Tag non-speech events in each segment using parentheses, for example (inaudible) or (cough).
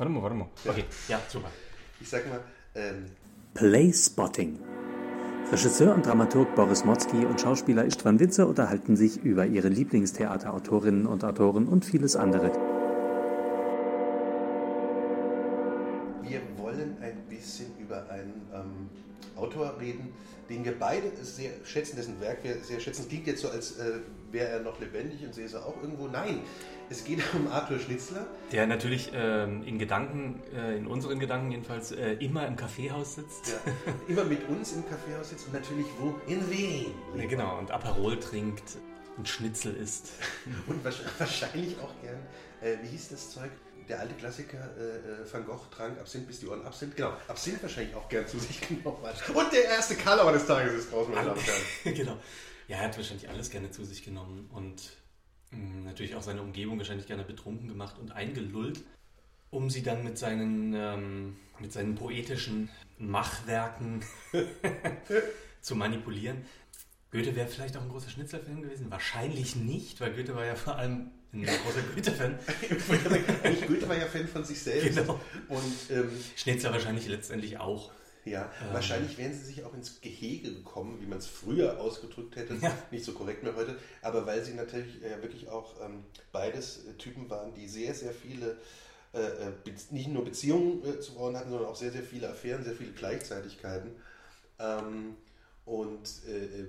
Warte mal, warte mal. Okay, ja, super. Ich sag mal, ähm, Playspotting. Regisseur und Dramaturg Boris Motzki und Schauspieler Istvan Witzer unterhalten sich über ihre Lieblingstheaterautorinnen und Autoren und vieles andere. wir wollen ein bisschen über einen ähm, Autor reden, den wir beide sehr schätzen, dessen Werk wir sehr schätzen. Es klingt jetzt so, als äh, wäre er noch lebendig und säße auch irgendwo. Nein, es geht um Arthur Schnitzler. Der natürlich ähm, in Gedanken, äh, in unseren Gedanken jedenfalls, äh, immer im Kaffeehaus sitzt. Der immer mit uns im Kaffeehaus sitzt und natürlich wo? In Wien. Ja, genau, und Aperol trinkt und Schnitzel isst. (laughs) Und wahrsch- wahrscheinlich auch gern, äh, wie hieß das Zeug? Der alte Klassiker äh, äh, Van Gogh trank Absinth, bis die Ohren Absinth. Genau, Absinth wahrscheinlich auch gern zu sich (laughs) genommen hat. Und der erste Karlauer des Tages ist draußen, meine Damen und Herren. (laughs) genau. Ja, er hat wahrscheinlich alles gerne zu sich genommen und mh, natürlich auch seine Umgebung wahrscheinlich gerne betrunken gemacht und eingelullt, um sie dann mit seinen, ähm, mit seinen poetischen Machwerken (laughs) zu manipulieren. Goethe wäre vielleicht auch ein großer Schnitzler-Fan gewesen. Wahrscheinlich nicht, weil Goethe war ja vor allem ein großer Goethe-Fan. Eigentlich (laughs) Goethe war ja Fan von sich selbst. Genau. Und ähm, Schnitzler wahrscheinlich letztendlich auch. ja, Ähm. wahrscheinlich wären sie sich auch ins Gehege gekommen, wie man es früher ausgedrückt hätte. Ja. Nicht so korrekt mehr heute. Aber weil sie natürlich äh, wirklich auch ähm, beides äh, Typen waren, die sehr, sehr viele, äh, äh, nicht nur Beziehungen äh, zu Frauen hatten, sondern auch sehr, sehr viele Affären, sehr viele Gleichzeitigkeiten. Ähm, und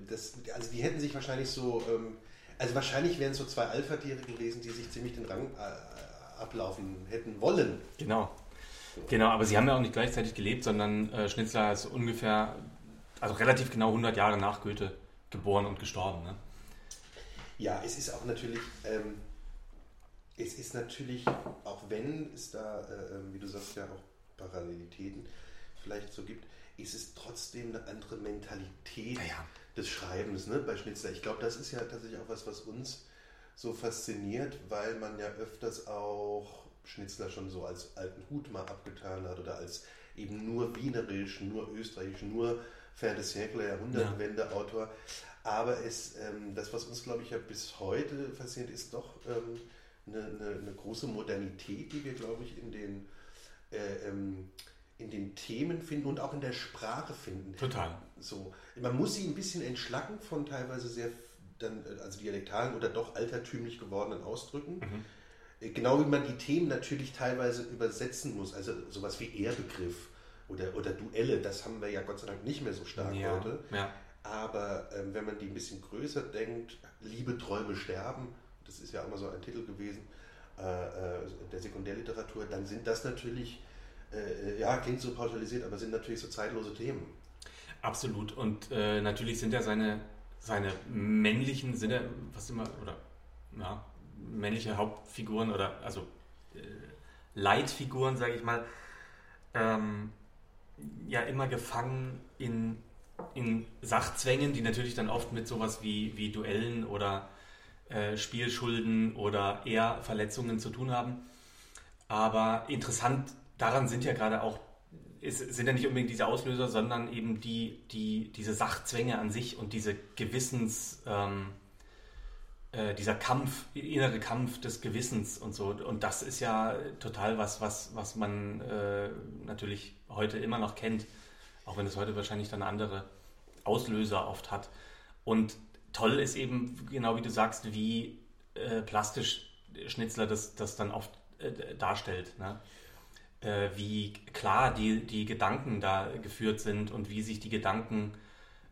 das, also die hätten sich wahrscheinlich so, ähm, also wahrscheinlich wären es so zwei Alpha-Tiere gewesen, die sich ziemlich den Rang äh, ablaufen hätten wollen. Genau. Genau, aber sie haben ja auch nicht gleichzeitig gelebt, sondern äh, Schnitzler ist ungefähr, also relativ genau 100 Jahre nach Goethe geboren und gestorben. Ne? Ja, es ist auch natürlich, ähm, es ist natürlich, auch wenn es da, äh, ähm, wie du sagst, ja auch Parallelitäten vielleicht so gibt, ist es trotzdem eine andere Mentalität Ja, ja. Des Schreibens ne, bei Schnitzler. Ich glaube, das ist ja tatsächlich auch was, was uns so fasziniert, weil man ja öfters auch Schnitzler schon so als alten Hut mal abgetan hat oder als eben nur wienerisch, nur österreichisch, nur Fin de siècle, Jahrhundertwende-Autor. Aber es, ähm, das, was uns, glaube ich, ja bis heute fasziniert, ist doch ähm, eine, eine, eine große Modernität, die wir, glaube ich, in den, äh, ähm, in den Themen finden und auch in der Sprache finden. Total. So, man muss sie ein bisschen entschlacken von teilweise sehr dann, äh, also dialektalen oder doch altertümlich gewordenen Ausdrücken. Äh, Genau wie man die Themen natürlich teilweise übersetzen muss, also sowas wie Ehrbegriff oder, oder Duelle, das haben wir ja Gott sei Dank nicht mehr so stark Ja, heute. ja. Aber ähm, wenn man die ein bisschen größer denkt, Liebe, Träume, Sterben, das ist ja auch mal so ein Titel gewesen äh, äh, der Sekundärliteratur, dann sind das natürlich, äh, ja, klingt so pauschalisiert, aber sind natürlich so zeitlose Themen. Absolut. Und äh, natürlich sind ja seine, seine männlichen, sind was immer, oder ja, männliche Hauptfiguren oder also äh, Leitfiguren, sage ich mal, ähm, ja immer gefangen in, in Sachzwängen, die natürlich dann oft mit sowas wie, wie Duellen oder äh, Spielschulden oder Ehrverletzungen zu tun haben. Aber interessant daran sind ja gerade auch, es sind ja nicht unbedingt diese Auslöser, sondern eben die, die, diese Sachzwänge an sich und diese Gewissens, ähm, äh, dieser Kampf, innere Kampf des Gewissens und so. Und das ist ja total was, was, was man äh, natürlich heute immer noch kennt, auch wenn es heute wahrscheinlich dann andere Auslöser oft hat. Und toll ist eben, genau wie du sagst, wie äh, plastisch Schnitzler das, das dann oft äh, darstellt. Ne? Äh, wie klar die, die Gedanken da geführt sind und wie sich die Gedanken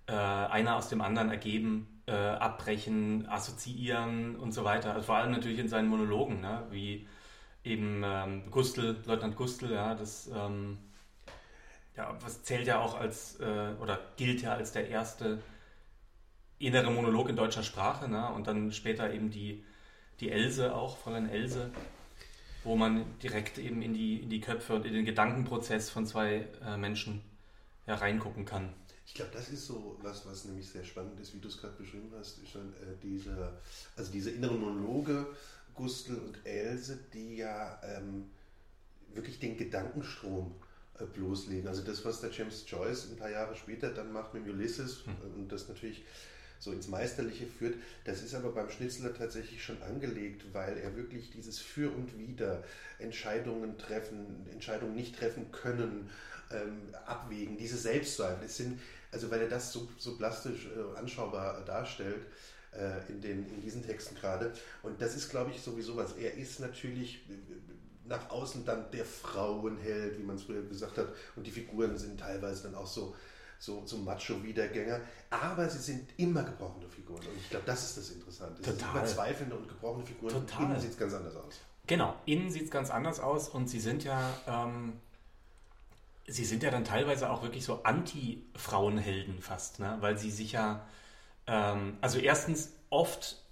äh, einer aus dem anderen ergeben, äh, abbrechen, assoziieren und so weiter. Also vor allem natürlich in seinen Monologen, ne? wie eben ähm, Gustl, Leutnant Gustl, ja, das ähm, ja, was zählt ja auch als, äh, oder gilt ja als der erste innere Monolog in deutscher Sprache, ne? und dann später eben die, die Else auch, Fräulein Else, wo man direkt eben in die, in die Köpfe und in den Gedankenprozess von zwei äh, Menschen ja, reingucken kann. Ich glaube, das ist so was, was nämlich sehr spannend ist, wie du es gerade beschrieben hast, ist schon, äh, diese, also diese inneren Monologe, Gustl und Else, die ja ähm, wirklich den Gedankenstrom äh, bloßlegen. Also das, was der James Joyce ein paar Jahre später dann macht mit Ulysses Hm. und das natürlich so ins Meisterliche führt. Das ist aber beim Schnitzler tatsächlich schon angelegt, weil er wirklich dieses Für und Wider, Entscheidungen treffen, Entscheidungen nicht treffen können, ähm, abwägen, diese Selbstzweifel. Es sind, also weil er das so, so plastisch äh, anschaubar darstellt, äh, in, den, in diesen Texten gerade. Und das ist, glaube ich, sowieso was. Er ist natürlich äh, nach außen dann der Frauenheld, wie man es früher gesagt hat. Und die Figuren sind teilweise dann auch so, so, so Macho-Wiedergänger. Aber sie sind immer gebrochene Figuren. Und ich glaube, das ist das Interessante. Es Total. sind immer zweifelnde und gebrochene Figuren. Total. Innen sieht es ganz anders aus. Genau, innen sieht es ganz anders aus und sie sind ja, ähm, sie sind ja dann teilweise auch wirklich so Anti-Frauenhelden fast, ne? weil sie sich ja, ähm, also erstens oft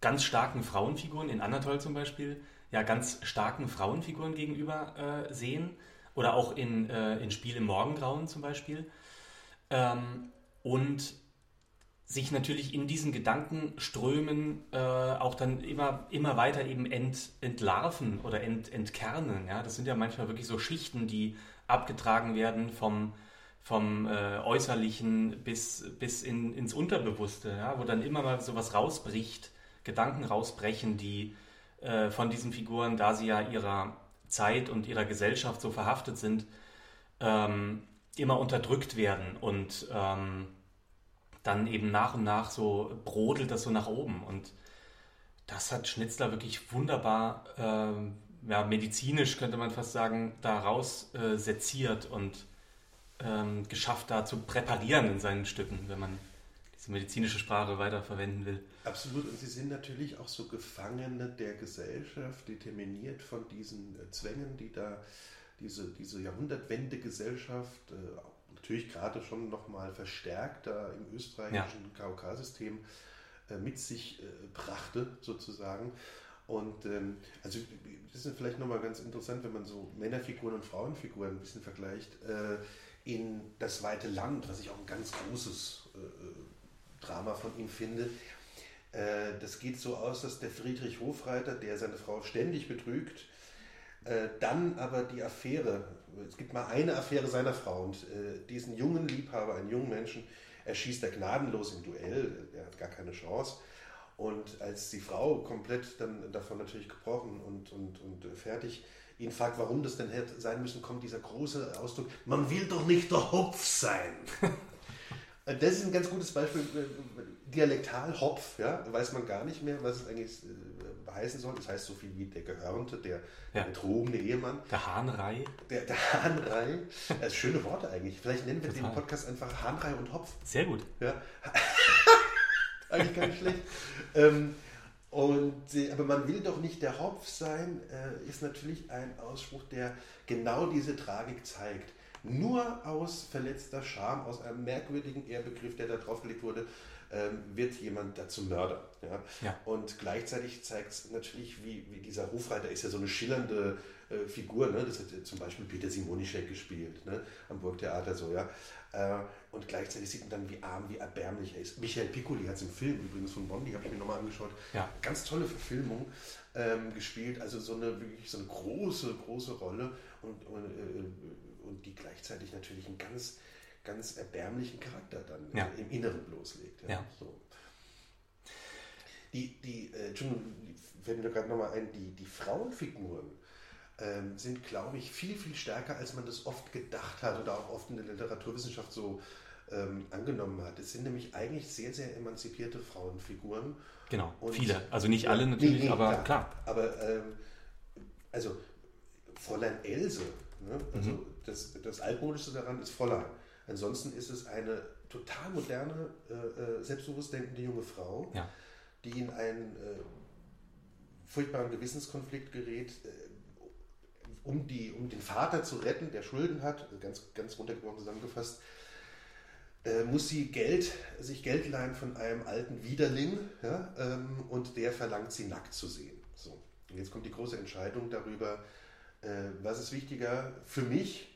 ganz starken Frauenfiguren, in Anatol zum Beispiel, ja ganz starken Frauenfiguren gegenüber äh, sehen oder auch in, äh, in Spiel im Morgengrauen zum Beispiel. Ähm, und sich natürlich in diesen Gedankenströmen äh, auch dann immer, immer weiter eben ent, entlarven oder ent, entkernen. Ja? Das sind ja manchmal wirklich so Schichten, die abgetragen werden vom, vom äh, Äußerlichen bis, bis in, ins Unterbewusste, ja? wo dann immer mal sowas rausbricht, Gedanken rausbrechen, die äh, von diesen Figuren, da sie ja ihrer Zeit und ihrer Gesellschaft so verhaftet sind, ähm, immer unterdrückt werden und ähm, dann eben nach und nach so brodelt das so nach oben. Und das hat Schnitzler wirklich wunderbar, ähm, ja, medizinisch könnte man fast sagen, da raus äh, seziert und ähm, geschafft, da zu präparieren in seinen Stücken, wenn man diese medizinische Sprache weiterverwenden will. Absolut, und sie sind natürlich auch so Gefangene der Gesellschaft, determiniert von diesen äh, Zwängen, die da diese, diese Jahrhundertwende-Gesellschaft, äh, natürlich gerade schon nochmal verstärkt da im österreichischen ja. KOK-System äh, mit sich äh, brachte, sozusagen. Und ähm, also das ist vielleicht nochmal ganz interessant, wenn man so Männerfiguren und Frauenfiguren ein bisschen vergleicht. Äh, in Das weite Land, was ich auch ein ganz großes äh, Drama von ihm finde, äh, das geht so aus, dass der Friedrich Hofreiter, der seine Frau ständig betrügt, äh, dann aber die Affäre, es gibt mal eine Affäre seiner Frau und äh, diesen jungen Liebhaber, einen jungen Menschen, erschießt er gnadenlos im Duell, er hat gar keine Chance. Und als die Frau komplett dann davon natürlich gebrochen und, und, und fertig ihn fragt, warum das denn hätte sein müssen, kommt dieser große Ausdruck, man will doch nicht der Hopf sein. (laughs) das ist ein ganz gutes Beispiel, dialektal Hopf, ja, weiß man gar nicht mehr, was es eigentlich äh, heißen soll. Das heißt so viel wie der Gehörnte, der, ja. betrogene Ehemann. Der Hahnrei. Der, der Hahnrei. Das (laughs) schöne Worte eigentlich. Vielleicht nennen wir Total. den Podcast einfach Hahnrei und Hopf. Sehr gut. Ja. (laughs) eigentlich gar nicht schlecht. Ähm, und, aber man will doch nicht der Hopf sein, äh, ist natürlich ein Ausspruch, der genau diese Tragik zeigt. Nur aus verletzter Scham, aus einem merkwürdigen Ehrbegriff, der da draufgelegt wurde, ähm, wird jemand dazu Mörder. Ja? ja. Und gleichzeitig zeigt es natürlich, wie, wie dieser Hofreiter ist ja so eine schillernde äh, Figur. Ne? Das hat zum Beispiel Peter Simonischek gespielt ne? am Burgtheater so, ja. Äh, und gleichzeitig sieht man dann, wie arm, wie erbärmlich er ist. Michael Piccoli hat es im Film übrigens von Bondi, habe ich mir nochmal angeschaut. Ja. Ganz tolle Verfilmung ähm, gespielt. Also so eine wirklich so eine große, große Rolle und, und, äh, und die gleichzeitig natürlich einen ganz, ganz erbärmlichen Charakter dann ja. im Inneren bloßlegt. Ja. ja. So. Die, die, äh, Entschuldigung, fällt mir gerade nochmal ein, die, die Frauenfiguren ähm, sind, glaube ich, viel, viel stärker, als man das oft gedacht hat oder auch oft in der Literaturwissenschaft so ähm, angenommen hat. Es sind nämlich eigentlich sehr, sehr emanzipierte Frauenfiguren. Genau, und, viele. Also nicht alle natürlich, nee, nee, aber klar. klar. Aber ähm, also Fräulein Else, ne? also mhm. Das, das Altmodischste daran ist Fräulein. Ansonsten ist es eine total moderne, äh, äh selbstbewusst denkende junge Frau, ja. die in einen äh, furchtbaren Gewissenskonflikt gerät, äh, um, die, um den Vater zu retten, der Schulden hat, also ganz, ganz runtergebrochen zusammengefasst, äh, muss sie Geld, sich Geld leihen von einem alten Widerling ja, ähm, und der verlangt sie nackt zu sehen. So. Und jetzt kommt die große Entscheidung darüber, äh, was ist wichtiger für mich,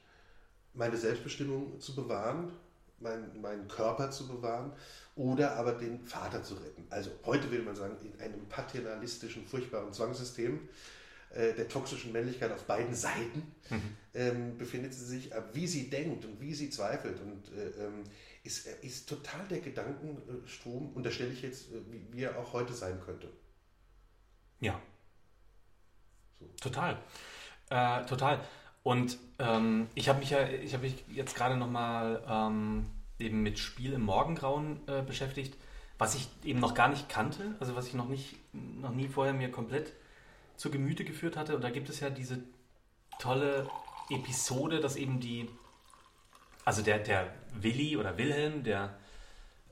meine Selbstbestimmung zu bewahren, mein, meinen Körper zu bewahren oder aber den Vater zu retten. Also heute will man sagen, in einem paternalistischen, furchtbaren Zwangssystem äh, der toxischen Männlichkeit auf beiden Seiten mhm. ähm, befindet sie sich, wie sie denkt und wie sie zweifelt und äh, ähm, ist, ist total der Gedankenstrom, unterstelle ich jetzt, äh, wie, wie er auch heute sein könnte. Ja. So. Total. Äh, total. Und ähm, ich habe mich ja, ich habe mich jetzt gerade nochmal ähm, eben mit Spiel im Morgengrauen äh, beschäftigt, was ich eben noch gar nicht kannte, also was ich noch nicht, noch nie vorher mir komplett zu Gemüte geführt hatte. Und da gibt es ja diese tolle Episode, dass eben die, also der, der Willi oder Wilhelm, der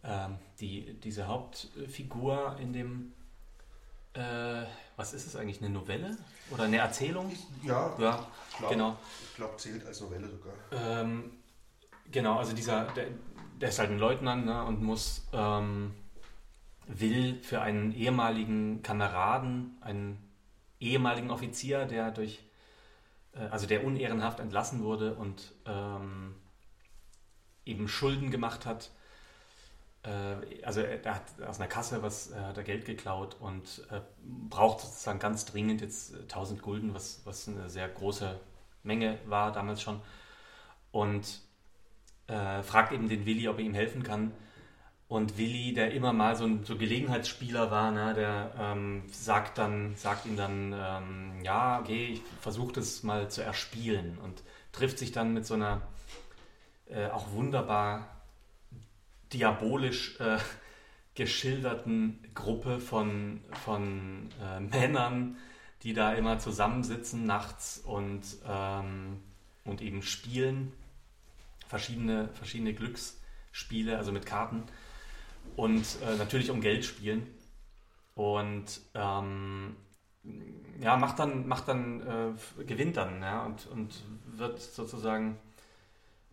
ähm, die, diese Hauptfigur in dem, äh, was ist es eigentlich, eine Novelle oder eine Erzählung? Ja, ja ich glaub, genau. Ich glaube, zählt als Novelle sogar. Ähm, genau, also dieser, der, der, ist halt ein Leutnant ne, und muss, ähm, will für einen ehemaligen Kameraden, einen ehemaligen Offizier, der durch, äh, also der unehrenhaft entlassen wurde und ähm, eben Schulden gemacht hat. Äh, also er, hat aus einer Kasse was, er hat er Geld geklaut und äh, braucht sozusagen ganz dringend jetzt 1000 Gulden, was, was eine sehr große Menge war damals schon. Und äh, fragt eben den Willi, ob er ihm helfen kann. Und Willi, der immer mal so ein so Gelegenheitsspieler war, ne, der ähm, sagt dann, sagt ihm dann, ähm, ja, okay, ich versuche das mal zu erspielen und trifft sich dann mit so einer äh, auch wunderbar diabolisch äh, geschilderten Gruppe von, von äh, Männern, die da immer zusammensitzen nachts und, ähm, und eben spielen. Verschiedene, verschiedene Glücksspiele, also mit Karten und äh, natürlich um Geld spielen. Und ähm, ja, macht dann, macht dann äh, gewinnt dann, ja, und, und wird sozusagen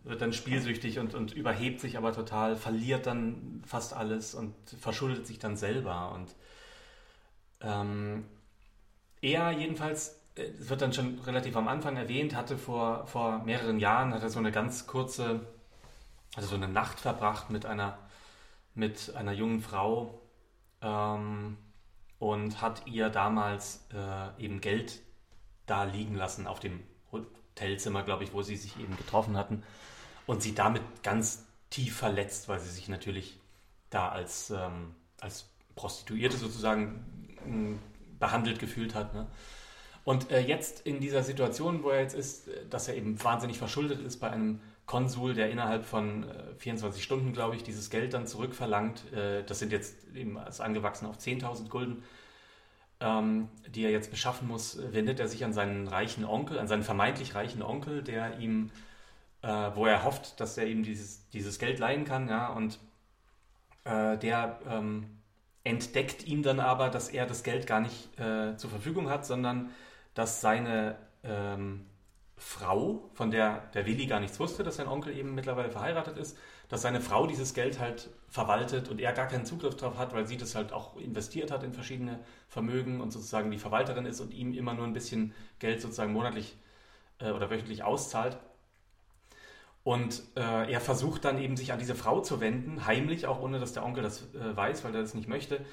wird dann spielsüchtig und, und überhebt sich aber total, verliert dann fast alles und verschuldet sich dann selber. Und ähm, er jedenfalls, es wird dann schon relativ am Anfang erwähnt, hatte vor, vor mehreren Jahren, hatte so eine ganz kurze, also so eine Nacht verbracht mit einer mit einer jungen Frau ähm, und hat ihr damals äh, eben Geld da liegen lassen auf dem Hotelzimmer, glaube ich, wo sie sich eben getroffen hatten und sie damit ganz tief verletzt, weil sie sich natürlich da als, ähm, als Prostituierte sozusagen äh, behandelt gefühlt hat. Ne? Und äh, jetzt in dieser Situation, wo er jetzt ist, äh, dass er eben wahnsinnig verschuldet ist bei einem Konsul, der innerhalb von äh, 24 Stunden, glaube ich, dieses Geld dann zurückverlangt. Äh, das sind jetzt eben angewachsen auf 10.000 Gulden, ähm, die er jetzt beschaffen muss. Wendet er sich an seinen reichen Onkel, an seinen vermeintlich reichen Onkel, der ihm, äh, wo er hofft, dass er ihm dieses, dieses Geld leihen kann. Ja, und äh, der ähm, entdeckt ihm dann aber, dass er das Geld gar nicht äh, zur Verfügung hat, sondern dass seine ähm, Frau, von der der Willi gar nichts wusste, dass sein Onkel eben mittlerweile verheiratet ist, dass seine Frau dieses Geld halt verwaltet und er gar keinen Zugriff darauf hat, weil sie das halt auch investiert hat in verschiedene Vermögen und sozusagen die Verwalterin ist und ihm immer nur ein bisschen Geld sozusagen monatlich äh, oder wöchentlich auszahlt. Und äh, er versucht dann eben sich an diese Frau zu wenden, heimlich, auch ohne dass der Onkel das äh, weiß, weil er das nicht möchte.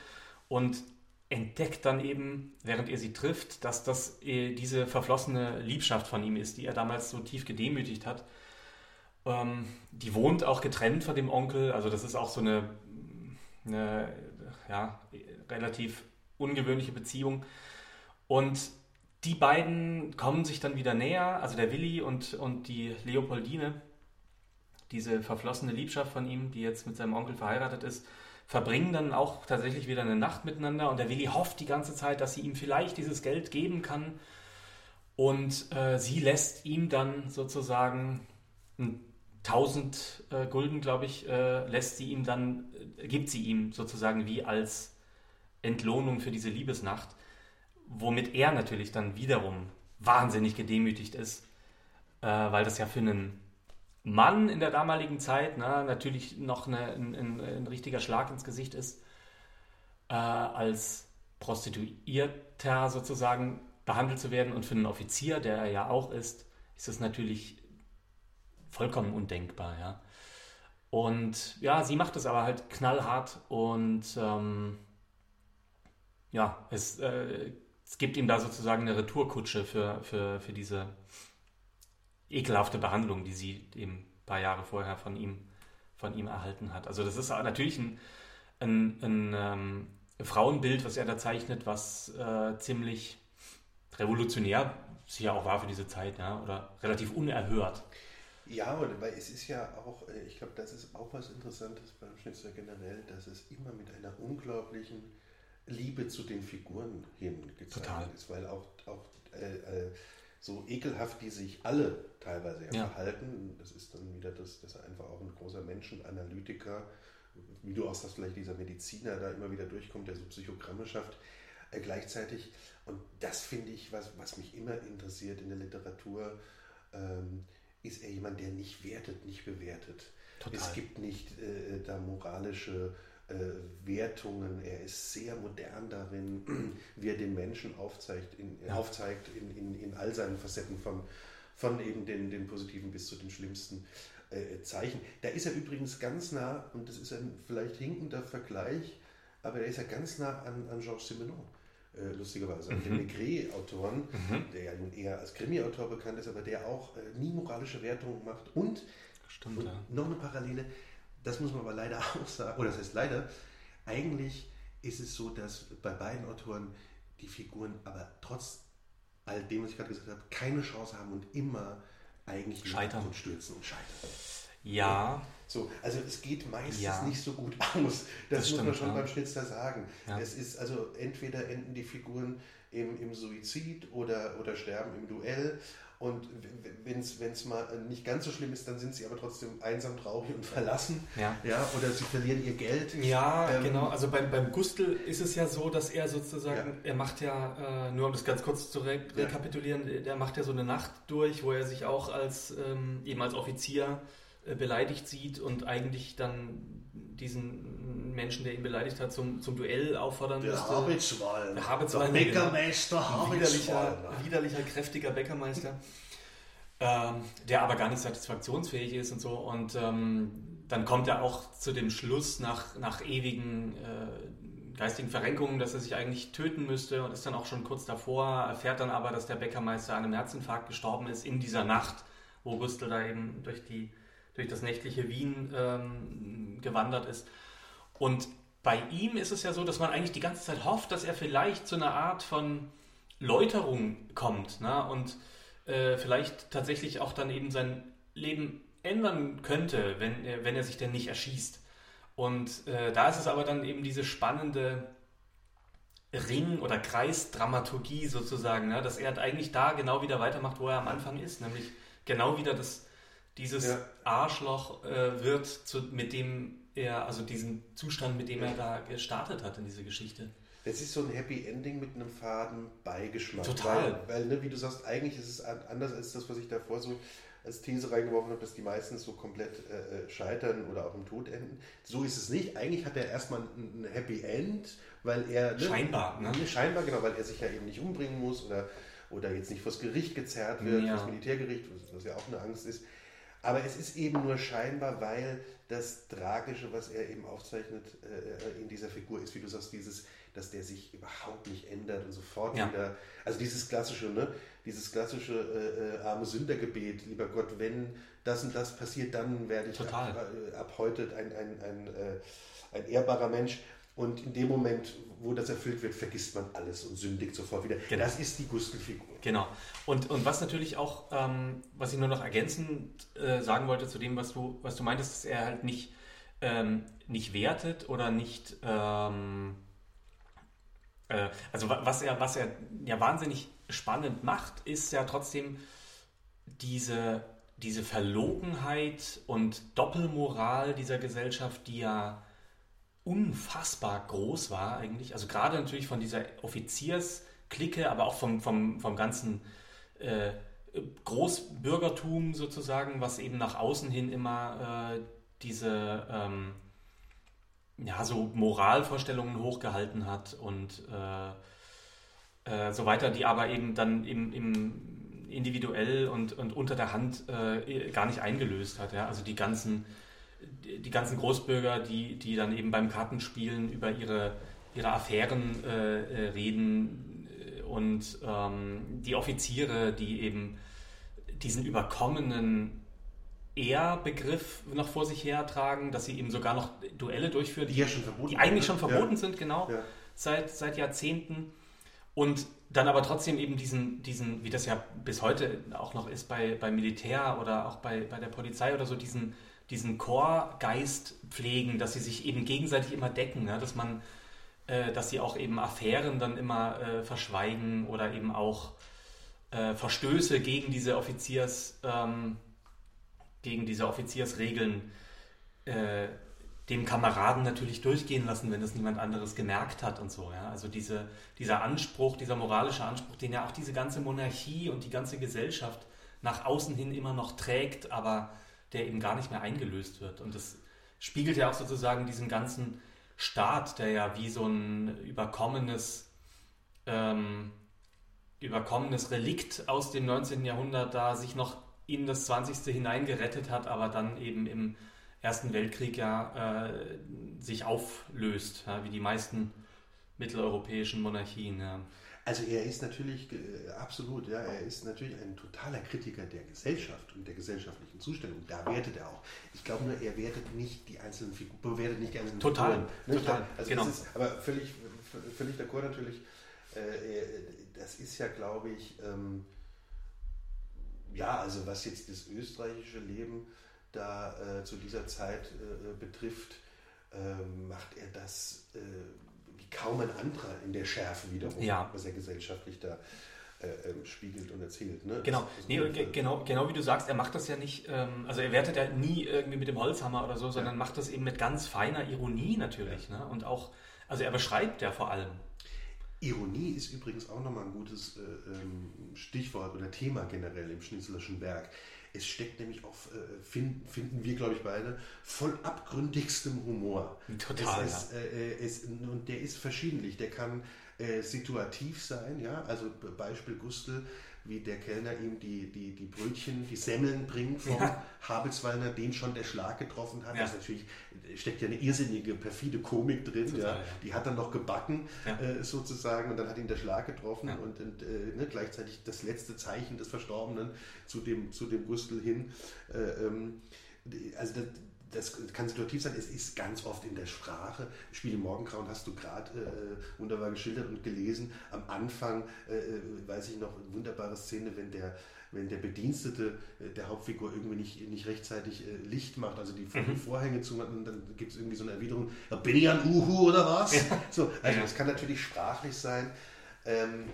Und entdeckt dann eben, während er sie trifft, dass das äh, diese verflossene Liebschaft von ihm ist, die er damals so tief gedemütigt hat. Ähm, die wohnt auch getrennt von dem Onkel, also das ist auch so eine, eine ja, relativ ungewöhnliche Beziehung. Und die beiden kommen sich dann wieder näher, also der Willi und, und die Leopoldine, diese verflossene Liebschaft von ihm, die jetzt mit seinem Onkel verheiratet ist, verbringen dann auch tatsächlich wieder eine Nacht miteinander und der Willi hofft die ganze Zeit, dass sie ihm vielleicht dieses Geld geben kann und äh, sie lässt ihm dann sozusagen 1000 äh, Gulden, glaube ich, äh, lässt sie ihm dann, äh, gibt sie ihm sozusagen wie als Entlohnung für diese Liebesnacht, womit er natürlich dann wiederum wahnsinnig gedemütigt ist, äh, weil das ja für einen Mann in der damaligen Zeit na, natürlich noch eine, ein, ein, ein, richtiger Schlag ins Gesicht ist, äh, als Prostituierter sozusagen behandelt zu werden und für einen Offizier, der er ja auch ist, ist das natürlich vollkommen undenkbar, ja. Und ja, sie macht es aber halt knallhart und ähm, ja, es, äh, es gibt ihm da sozusagen eine Retourkutsche für, für, für diese ekelhafte Behandlung, die sie eben ein paar Jahre vorher von ihm von ihm erhalten hat. Also das ist natürlich ein, ein, ein ähm, Frauenbild, was er da zeichnet, was äh, ziemlich revolutionär sicher auch war für diese Zeit, ja, oder relativ unerhört. Ja, weil es ist ja auch, äh, ich glaube, das ist auch was Interessantes beim Schnitzer generell, dass es immer mit einer unglaublichen Liebe zu den Figuren hingezeichnet ist, weil auch, auch äh, äh, so ekelhaft die sich alle teilweise ja, ja. verhalten, das ist dann wieder das, dass er einfach auch ein großer Menschenanalytiker, wie du auch sagst, vielleicht dieser Mediziner da immer wieder durchkommt, der so Psychogramme schafft, äh, gleichzeitig. Und das finde ich, was, was mich immer interessiert in der Literatur, ähm, ist er jemand, der nicht wertet, nicht bewertet. Total. Es gibt nicht äh, da moralische äh, Wertungen. Er ist sehr modern darin, wie er den Menschen aufzeigt, in, ja. aufzeigt in, in, in all seinen Facetten, von, von eben den, den positiven bis zu den schlimmsten äh, Zeichen. Da ist er übrigens ganz nah, und das ist ein vielleicht hinkender Vergleich, aber er ist ja ganz nah an, an Georges Simenon äh, lustigerweise, mhm. den Maigret-Autoren, mhm. der ja nun eher als Krimi-Autor bekannt ist, aber der auch äh, nie moralische Wertungen macht. Und, Stimmt, und ja. noch eine Parallele, das muss man aber leider (laughs) auch sagen, oder das heißt leider, eigentlich ist es so, dass bei beiden Autoren die Figuren aber trotz all dem, was ich gerade gesagt habe, keine Chance haben und immer eigentlich scheitern und stürzen und scheitern. Ja. So, also es geht meistens ja. nicht so gut aus. Das, das muss man schon ja. beim Schnitzer sagen. Ja. Es ist also entweder enden die Figuren im, im Suizid oder, oder sterben im Duell. Und wenn es mal nicht ganz so schlimm ist, dann sind sie aber trotzdem einsam, traurig und verlassen. Ja. ja oder sie verlieren ihr Geld. Ja, ähm, genau. Also beim, beim Gustl ist es ja so, dass er sozusagen, ja. er macht ja, äh, nur um das ganz kurz zu re rekapitulieren, ja. er macht ja so eine Nacht durch, wo er sich auch als ähm, eben als Offizier äh, beleidigt sieht und eigentlich dann diesen Menschen, der ihn beleidigt hat, zum, zum Duell auffordern der müsste. Habitswall. Der Habitswall. Der Bäckermeister Habitswall. Widerlicher, widerlicher, kräftiger Bäckermeister, ähm, der aber gar nicht satisfaktionsfähig ist und so. Und ähm, dann kommt er auch zu dem Schluss nach, nach ewigen äh, geistigen Verrenkungen, dass er sich eigentlich töten müsste und ist dann auch schon kurz davor, erfährt dann aber, dass der Bäckermeister an einem Herzinfarkt gestorben ist in dieser Nacht, wo Gustl da eben durch die durch das nächtliche Wien ähm, gewandert ist. Und bei ihm ist es ja so, dass man eigentlich die ganze Zeit hofft, dass er vielleicht zu einer Art von Läuterung kommt ne? und äh, vielleicht tatsächlich auch dann eben sein Leben ändern könnte, wenn er, wenn er sich denn nicht erschießt. Und äh, da ist es aber dann eben diese spannende Ring- oder Kreisdramaturgie sozusagen, ne? dass er eigentlich da genau wieder weitermacht, wo er am Anfang ist, nämlich genau wieder das dieses ja. Arschloch äh, wird, zu, mit dem er, also diesen Zustand, mit dem er da gestartet hat in diese Geschichte. Es ist so ein Happy Ending mit einem faden Beigeschmack. Total. Weil, weil ne, wie du sagst, eigentlich ist es anders als das, was ich davor so als These reingeworfen habe, dass die meistens so komplett äh, äh scheitern oder auch im Tod enden. So ist es nicht. Eigentlich hat er erstmal ein, ein Happy End, weil er. Ne, scheinbar, ne? Scheinbar, genau, weil er sich ja eben nicht umbringen muss oder, oder jetzt nicht vors Gericht gezerrt wird, ja. vors Militärgericht, was ja auch eine Angst ist. Aber es ist eben nur scheinbar, weil das Tragische, was er eben aufzeichnet äh, in dieser Figur, ist, wie du sagst, dieses, dass der sich überhaupt nicht ändert und sofort ja. wieder. Also dieses klassische, ne? Dieses klassische äh, äh arme Sündergebet, lieber Gott, wenn das und das passiert, dann werde ich ab, äh, ab, heute ein, ein, ein, äh, ein ehrbarer Mensch. Und in dem Moment, wo das erfüllt wird, vergisst man alles und sündigt sofort wieder. Genau. Das ist die Gustl-Figur. Genau. Und, und was natürlich auch, ähm, was ich nur noch ergänzend äh, sagen wollte zu dem, was du, was du meintest, dass er halt nicht, ähm, nicht wertet oder nicht, ähm, äh, also was er, was er ja wahnsinnig spannend macht, ist ja trotzdem diese, diese Verlogenheit und Doppelmoral dieser Gesellschaft, die ja unfassbar groß war eigentlich. Also gerade natürlich von dieser Offiziersklicke, aber auch vom, vom, vom ganzen äh, Großbürgertum sozusagen, was eben nach außen hin immer äh, diese ähm, ja, so Moralvorstellungen hochgehalten hat und äh, äh so weiter, die aber eben dann im, im individuell und, und unter der Hand äh, gar nicht eingelöst hat. Ja? Also die ganzen die ganzen Großbürger, die, die dann eben beim Kartenspielen über ihre, ihre Affären äh, äh reden äh, und ähm, die Offiziere, die eben diesen überkommenen Ehr-Begriff noch vor sich hertragen, dass sie eben sogar noch Duelle durchführen, Die ja die eigentlich sind, schon ne? verboten Ja. sind, genau, Ja. seit, seit Jahrzehnten. Und dann aber trotzdem eben diesen, diesen, wie das ja bis heute auch noch ist bei, beim Militär oder auch bei, bei der Polizei oder so, diesen, diesen Chorgeist pflegen, dass sie sich eben gegenseitig immer decken, ne? dass man, äh, dass sie auch eben Affären dann immer äh, verschweigen oder eben auch äh, Verstöße gegen diese Offiziers, ähm, gegen diese Offiziersregeln äh, dem Kameraden natürlich durchgehen lassen, wenn das niemand anderes gemerkt hat und so. Ja? Also diese, dieser Anspruch, dieser moralische Anspruch, den ja auch diese ganze Monarchie und die ganze Gesellschaft nach außen hin immer noch trägt, aber der eben gar nicht mehr eingelöst wird. Und das spiegelt ja auch sozusagen diesen ganzen Staat, der ja wie so ein überkommenes, ähm, überkommenes Relikt aus dem 19. Jahrhundert da sich noch in das 20. hineingerettet hat, aber dann eben im Ersten Weltkrieg ja äh, sich auflöst, ja, wie die meisten mitteleuropäischen Monarchien. Ja. Also er ist natürlich äh, absolut, ja, er ist natürlich ein totaler Kritiker der Gesellschaft und der gesellschaftlichen Zustände. Und da wertet er auch. Ich glaube nur, er wertet nicht die einzelnen Figuren, bewertet nicht die einzelnen Total, Figuren. Ne, total, Also genau. ist aber völlig, völlig d'accord natürlich. Äh, er- das ist ja, glaube ich, ähm, ja, also was jetzt das österreichische Leben da äh, zu dieser Zeit äh, betrifft, ähm, macht er das äh, kaum ein anderer in der Schärfe wiederum, Ja. was er gesellschaftlich da äh, ähm, spiegelt und erzählt. Ne? Genau, nee, genau, genau wie du sagst, er macht das ja nicht, ähm, also er wertet ja nie irgendwie mit dem Holzhammer oder so, sondern macht das eben mit ganz feiner Ironie natürlich. Ne? Und auch, also er beschreibt ja vor allem. Ironie ist übrigens auch nochmal ein gutes äh, ähm, Stichwort oder Thema generell im Schnitzlerschen Werk. Es steckt nämlich auf, äh, fin finden wir, glaube ich, beide, voll abgründigstem Humor. Total, Es ist, äh, äh, es, und der ist verschiedentlich. Der kann äh, situativ sein, ja, also Beispiel Gustl, wie der Kellner ihm die, die, die Brötchen, die Semmeln bringt vom Ja. Habelsweiner, den schon der Schlag getroffen hat. Ja. Das ist natürlich, steckt ja eine irrsinnige, perfide Komik drin. Total, ja. ja. Die hat dann noch gebacken, äh, sozusagen, und dann hat ihn der Schlag getroffen und, und äh, ne, gleichzeitig das letzte Zeichen des Verstorbenen zu dem, zu dem Gustl hin. Äh, ähm, also das, das kann situativ sein, es ist ganz oft in der Sprache. Spiel im Morgengrauen hast du gerade äh, wunderbar geschildert und gelesen. Am Anfang äh, äh, weiß ich noch, eine wunderbare Szene, wenn der, wenn der Bedienstete äh, der Hauptfigur irgendwie nicht, nicht rechtzeitig äh, Licht macht, also die, die Vorhänge zumacht und dann gibt es irgendwie so eine Erwiderung, "Ja, bin ich ein Uhu oder was? So, also Ja. das kann natürlich sprachlich sein. Ähm,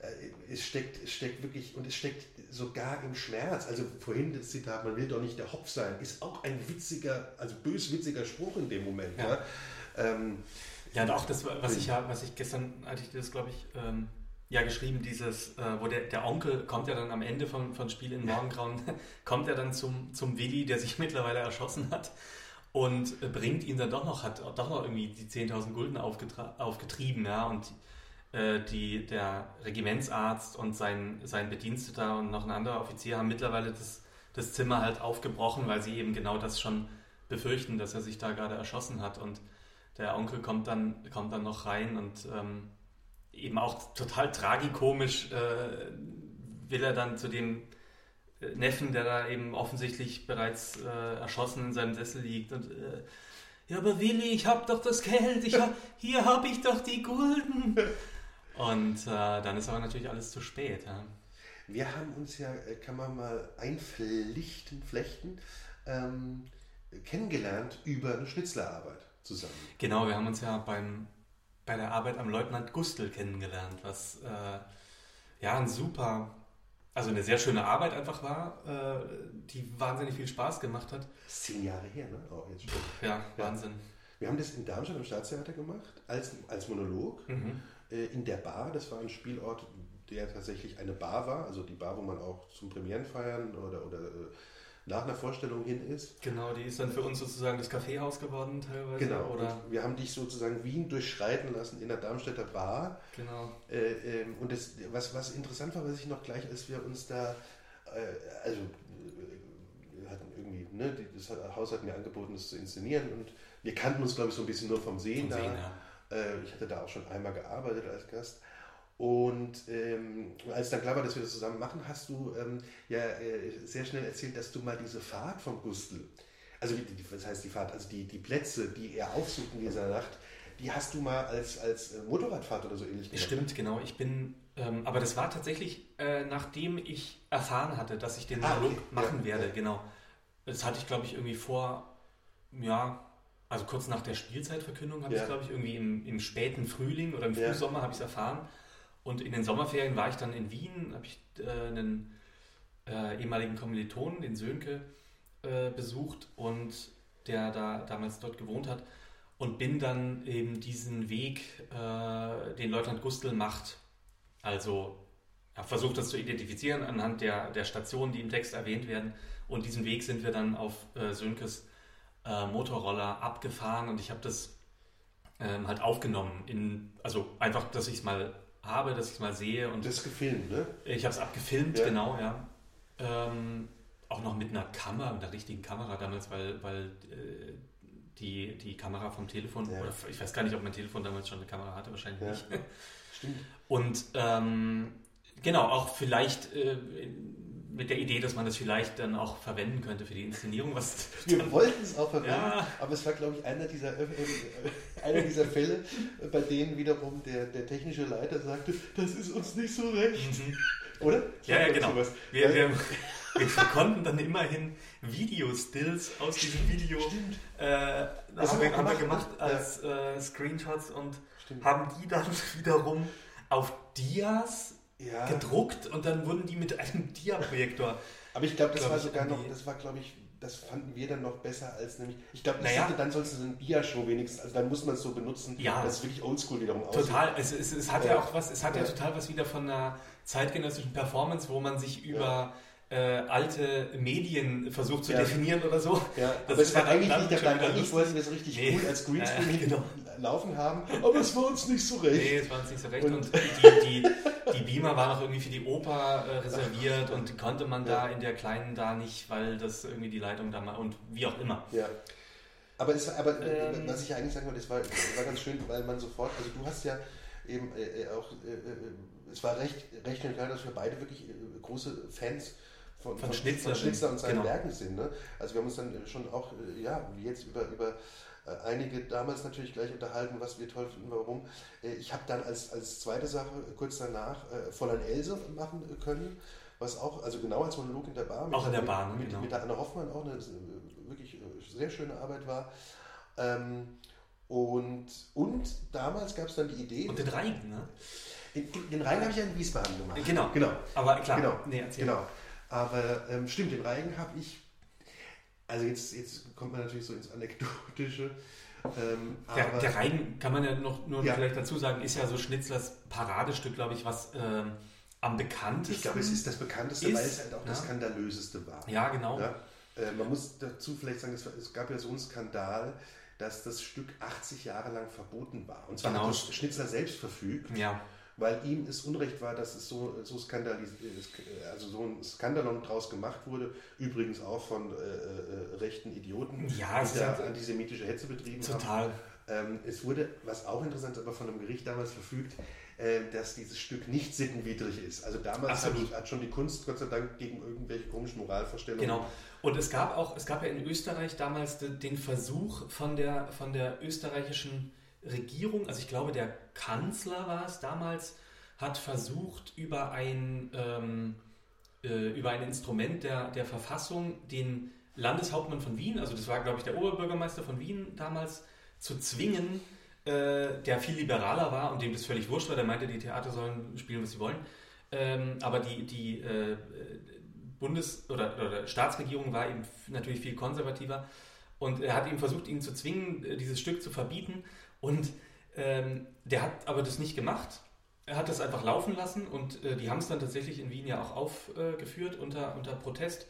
äh, es steckt, es steckt wirklich, und es steckt sogar im Schmerz. Also vorhin das Zitat, man will doch nicht der Hopf sein, ist auch ein witziger, also böswitziger Spruch in dem Moment. Ja. Ja. Ähm, Ja, und auch das, was ich ja, was ich gestern hatte ich das, glaube ich, ähm, ja geschrieben, dieses, äh, wo der, der Onkel kommt ja dann am Ende von, von Spiel in Morgengrauen, (laughs) kommt er dann zum, zum Willi, der sich (laughs) mittlerweile erschossen hat und äh, bringt ihn dann doch noch, hat doch noch irgendwie die 10.000 Gulden aufgetrieben, ja, und äh, die, der Regimentsarzt und sein, sein Bediensteter und noch ein anderer Offizier haben mittlerweile das, das Zimmer halt aufgebrochen, weil sie eben genau das schon befürchten, dass er sich da gerade erschossen hat und der Onkel kommt dann, kommt dann noch rein und ähm, eben auch total tragikomisch äh, will er dann zu dem äh, Neffen, der da eben offensichtlich bereits äh, erschossen in seinem Sessel liegt und äh, ja, aber Willi, ich hab doch das Geld, ich hab, hier habe ich doch die Gulden. (laughs) Und äh, dann ist aber natürlich alles zu spät. Ja. wir haben uns ja, äh, kann man mal einflechten, flechten, ähm, kennengelernt über eine Schnitzlerarbeit zusammen. Genau, wir haben uns ja beim, bei der Arbeit am Leutnant Gustl kennengelernt, was äh, ja ein super, also eine sehr schöne Arbeit einfach war, äh, die wahnsinnig viel Spaß gemacht hat. Zehn Jahre her, ne? Auch jetzt schon. Ja, Wahnsinn. Wir haben das in Darmstadt im Staatstheater gemacht, als, als Monolog. Mhm. Äh, in der Bar. Das war ein Spielort, der tatsächlich eine Bar war, also die Bar, wo man auch zum Premierenfeiern oder, oder äh, nach einer Vorstellung hin ist. Genau, die ist dann für uns sozusagen das Kaffeehaus geworden teilweise. Genau. Oder, Und wir haben dich sozusagen Wien durchschreiten lassen in der Darmstädter Bar. genau. Äh, ähm, und das, was, was interessant war, was ich noch gleich, als wir uns da, äh, also äh, hatten irgendwie, ne, das Haus hat mir angeboten, das zu inszenieren und wir kannten uns, glaube ich, so ein bisschen nur vom Sehen Vom da. Sehen, ja. Äh, ich hatte da auch schon einmal gearbeitet als Gast. Und ähm, als dann klar war, dass wir das zusammen machen, hast du ähm, ja äh, sehr schnell erzählt, dass du mal diese Fahrt von Gustl, also die, die, was heißt die Fahrt, also die, die Plätze, die er aufsucht in dieser Nacht, die hast du mal als, als äh, Motorradfahrt oder so ähnlich gemacht. Stimmt, genau. Ich bin, ähm, aber das war tatsächlich, äh, nachdem ich erfahren hatte, dass ich den ah, okay. machen ja, werde, ja. genau. Das hatte ich, glaube ich, irgendwie vor, ja, also kurz nach der Spielzeitverkündung habe ja. ich, glaube ich, irgendwie im, im, späten Frühling oder im Frühsommer habe ich es erfahren. Und in den Sommerferien war ich dann in Wien, habe ich äh, einen äh, ehemaligen Kommilitonen, den Sönke, äh, besucht und der da damals dort gewohnt hat und bin dann eben diesen Weg, äh, den Leutnant Gustl macht, also habe versucht, das zu identifizieren anhand der, der Stationen, die im Text erwähnt werden. Und diesen Weg sind wir dann auf äh, Sönkes äh, Motorroller abgefahren und ich habe das ähm, halt aufgenommen. In, also einfach, dass ich es mal habe, dass ich es mal sehe. Und das gefilmt, ne? Ich habe es abgefilmt, ja. genau, ja. Ähm, auch noch mit einer Kamera, mit einer richtigen Kamera damals, weil, weil äh, die, die Kamera vom Telefon, ja. oder ich weiß gar nicht, ob mein Telefon damals schon eine Kamera hatte, wahrscheinlich ja. nicht. Stimmt. Und ähm, genau, auch vielleicht äh, mit der Idee, dass man das vielleicht dann auch verwenden könnte für die Inszenierung. Was (laughs) Wir wollten es auch verwenden, ja. aber es war, glaube ich, einer dieser, äh, äh, einer dieser Fälle, bei denen wiederum der, der technische Leiter sagte, das ist uns nicht so recht. Mhm. Oder? Ja, ja, genau. Wir, wir, wir, konnten dann immerhin Video-Stills aus diesem Video äh, wir, haben wir gemacht als äh, Screenshots und Stimmt. haben die dann (laughs) wiederum auf Dias ja. gedruckt und dann wurden die mit einem Dia-Projektor. Aber ich glaube, das glaub war sogar noch, das war glaube ich, das fanden wir dann noch besser als nämlich, ich glaube, naja. dann sollst du so ein Dia-Show wenigstens, also dann muss man es so benutzen, ja. das ist wirklich oldschool wiederum aussieht. Total, es, es, es hat ja. ja auch was, es hat ja. ja total was wieder von einer zeitgenössischen Performance, wo man sich über äh, alte Medien versucht zu definieren oder so. Ja, das aber es war eigentlich nicht der Plan. Eigentlich wollten wir es richtig nee. cool als Greenscreen äh, genau. Laufen haben, aber es war uns nicht so recht. Nee, es war uns nicht so recht. Und, und (laughs) die, die, die, Beamer waren auch irgendwie für die Oper äh, reserviert Ach, und die konnte man ja. da in der kleinen da nicht, weil das irgendwie die Leitung da mal und wie auch immer. Ja. Aber, es, aber ähm, was ich eigentlich sagen wollte, es war, war ganz schön, weil man sofort, also du hast ja eben äh, äh auch, äh, äh, es war recht, recht schnell klar, dass wir beide wirklich große Fans von, von, Schnitzler, von Schnitzler und seinen genau. Werken sind. Ne? Also wir haben uns dann schon auch, äh, ja, wie jetzt über, über äh, einige damals natürlich gleich unterhalten, was wir toll finden, warum. Äh, ich habe dann als, als zweite Sache kurz danach Fräulein Else machen können, was auch, also genau als Monolog in der Bar. Auch in der Bar, ne? mit, genau. mit der Anna Hoffmann auch eine wirklich sehr schöne Arbeit war. Ähm, und, und damals gab es dann die Idee. Und den Reigen, ne? Den, den Reigen habe ich ja in Wiesbaden gemacht. Genau, genau. Aber klar, genau. Nee, erzähl. genau. Aber ähm, stimmt, den Reigen habe ich. Also jetzt, jetzt kommt man natürlich so ins Anekdotische. Ähm, der, der, Reigen, kann man ja noch nur ja. vielleicht dazu sagen, ist ja so Schnitzlers Paradestück, glaube ich, was ähm, am bekanntesten. Ich glaube, es ist das bekannteste, ist, weil es halt auch ja. das skandalöseste war. Ja, genau. Ja? Äh, man muss dazu vielleicht sagen, es, es, gab ja so einen Skandal, dass das Stück 80 Jahre lang verboten war. Und zwar genau. hat das Schnitzler selbst verfügt. Ja weil ihm es Unrecht war, dass es so, so, also so ein Skandalon draus gemacht wurde. Übrigens auch von äh, äh, rechten Idioten, ja, die da antisemitische Hetze betrieben total. haben. Ähm, es wurde, was auch interessant ist, aber von einem Gericht damals verfügt, äh, dass dieses Stück nicht sittenwidrig ist. Also damals hat, hat, schon die Kunst Gott sei Dank gegen irgendwelche komischen Moralvorstellungen. Genau. Und es gab auch, es gab ja in Österreich damals den Versuch von der, von der österreichischen Regierung, also ich glaube, der Kanzler war es damals, hat versucht, über ein, ähm, äh, über ein Instrument der, der Verfassung den Landeshauptmann von Wien, also das war, glaube ich, der Oberbürgermeister von Wien damals, zu zwingen, äh, der viel liberaler war und dem das völlig wurscht war, der meinte, die Theater sollen spielen, was sie wollen. Ähm, aber die, die äh, Bundes- oder, oder Staatsregierung war eben natürlich viel konservativer und er hat ihm versucht, ihn zu zwingen, äh, dieses Stück zu verbieten. Und ähm, der hat aber das nicht gemacht. Er hat das einfach laufen lassen und äh, die haben es dann tatsächlich in Wien ja auch aufgeführt unter, unter Protest.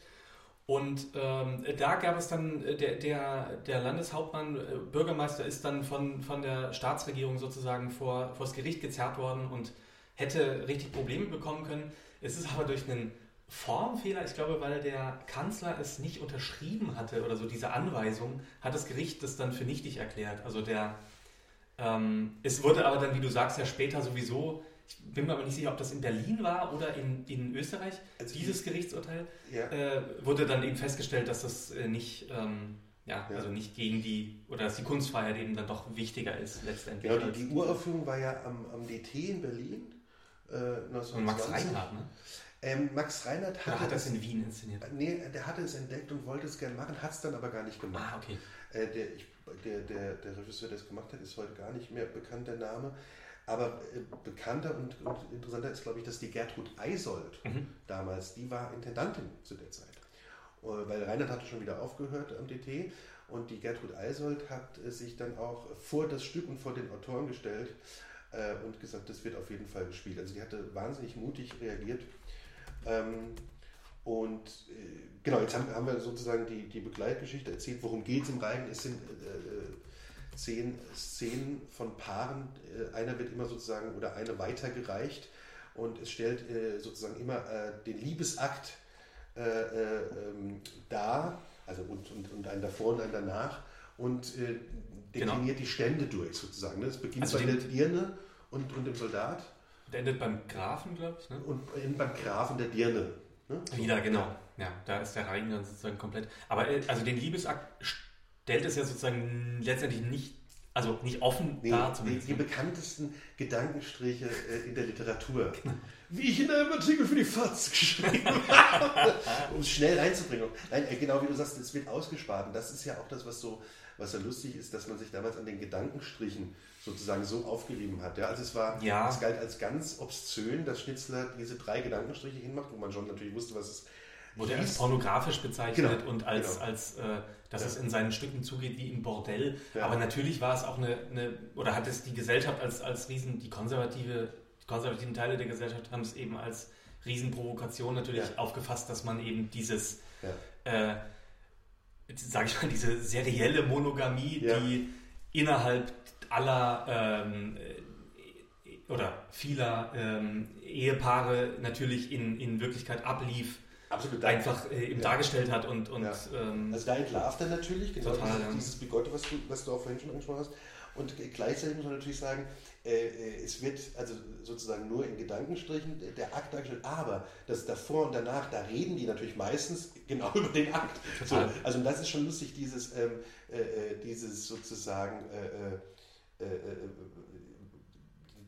Und ähm, da gab es dann, äh, der, der, der Landeshauptmann, äh, Bürgermeister ist dann von, von der Staatsregierung sozusagen vor, vor das Gericht gezerrt worden und hätte richtig Probleme bekommen können. Es ist aber durch einen Formfehler, ich glaube, weil der Kanzler es nicht unterschrieben hatte oder so, diese Anweisung, hat das Gericht das dann für nichtig erklärt. Also der, ähm, es wurde aber dann, wie du sagst, ja später sowieso ich bin mir aber nicht sicher, ob das in Berlin war oder in, in Österreich, also dieses Gerichtsurteil, ja. äh, wurde dann eben festgestellt, dass das äh, nicht, ähm, ja, ja, also nicht gegen die, oder dass die Kunstfreiheit eben dann doch wichtiger ist letztendlich. Ja, die, die Uraufführung war ja am, am DT in Berlin. Äh, 1920. Und Max Reinhardt, ne? Ähm, Max Reinhardt hatte, hat das in Wien inszeniert. Nee, der hatte es entdeckt und wollte es gerne machen, hat es dann aber gar nicht gemacht. Ah, okay. Äh, der, ich, der, der, der Regisseur, der es gemacht hat, ist heute gar nicht mehr bekannt, der Name. Aber äh, bekannter und, und, interessanter ist, glaube ich, dass die Gertrud Eisold mhm. damals, die war Intendantin zu der Zeit. Äh, weil Reinhard hatte schon wieder aufgehört am DT und die Gertrud Eisold hat äh, sich dann auch vor das Stück und vor den Autoren gestellt äh, und gesagt, das wird auf jeden Fall gespielt. Also die hatte wahnsinnig mutig reagiert. Ähm, und äh, genau, jetzt haben, haben, wir sozusagen die, die Begleitgeschichte erzählt. Worum geht es im Reigen? Es sind äh, zehn Szenen von Paaren. Äh, einer wird immer sozusagen oder eine weitergereicht und es stellt äh, sozusagen immer äh, den Liebesakt äh, ähm, dar, also und, und, und einen davor und einen danach und genau. definiert genau. die Stände durch sozusagen. Ne? Es beginnt also bei der Dirne und, und dem Soldat. Der endet beim Grafen, glaube ich. Ne? Und beim Grafen der Dirne. Ne? Wieder, genau. Ja, da ist der Reigen dann sozusagen komplett. Aber äh, also den Liebesakt stellt es ja sozusagen letztendlich nicht, also nicht offen nee, dar zumindest. Die, die bekanntesten Gedankenstriche äh, in der Literatur. (laughs) Wie ich in einem Artikel für die FAZ geschrieben (laughs) habe, um es schnell reinzubringen. Nein, äh, genau wie du sagst, es wird ausgespart. Und das ist ja auch das, was so, was so lustig ist, dass man sich damals an den Gedankenstrichen sozusagen so aufgerieben hat. Ja, also es war, ja. es galt als ganz obszön, dass Schnitzler diese drei Gedankenstriche hinmacht, wo man schon natürlich wusste, was es Wurde als pornografisch bezeichnet genau, und als, genau. als äh, dass ja. es in seinen Stücken zugeht wie im Bordell. Ja. Aber natürlich war es auch eine, eine, oder hat es die Gesellschaft als, als Riesen, die konservative, die konservativen Teile der Gesellschaft haben es eben als Riesenprovokation natürlich aufgefasst, dass man eben dieses, äh, sage ich mal, diese serielle Monogamie, die innerhalb aller ähm, oder vieler ähm, Ehepaare natürlich in, in Wirklichkeit ablief, Absolut, einfach äh, eben ja. dargestellt hat und, und ja. ähm, also da entlarvt er natürlich genau total, dieses, ja. dieses Bigotte, was du, was du auch vorhin schon angesprochen hast und gleichzeitig muss man natürlich sagen, äh, äh, es wird also sozusagen nur in Gedankenstrichen der Akt dargestellt, aber das davor und danach, da reden die natürlich meistens (laughs) genau über den Akt. So, also das ist schon lustig, dieses, ähm, äh, äh dieses sozusagen äh, äh, äh,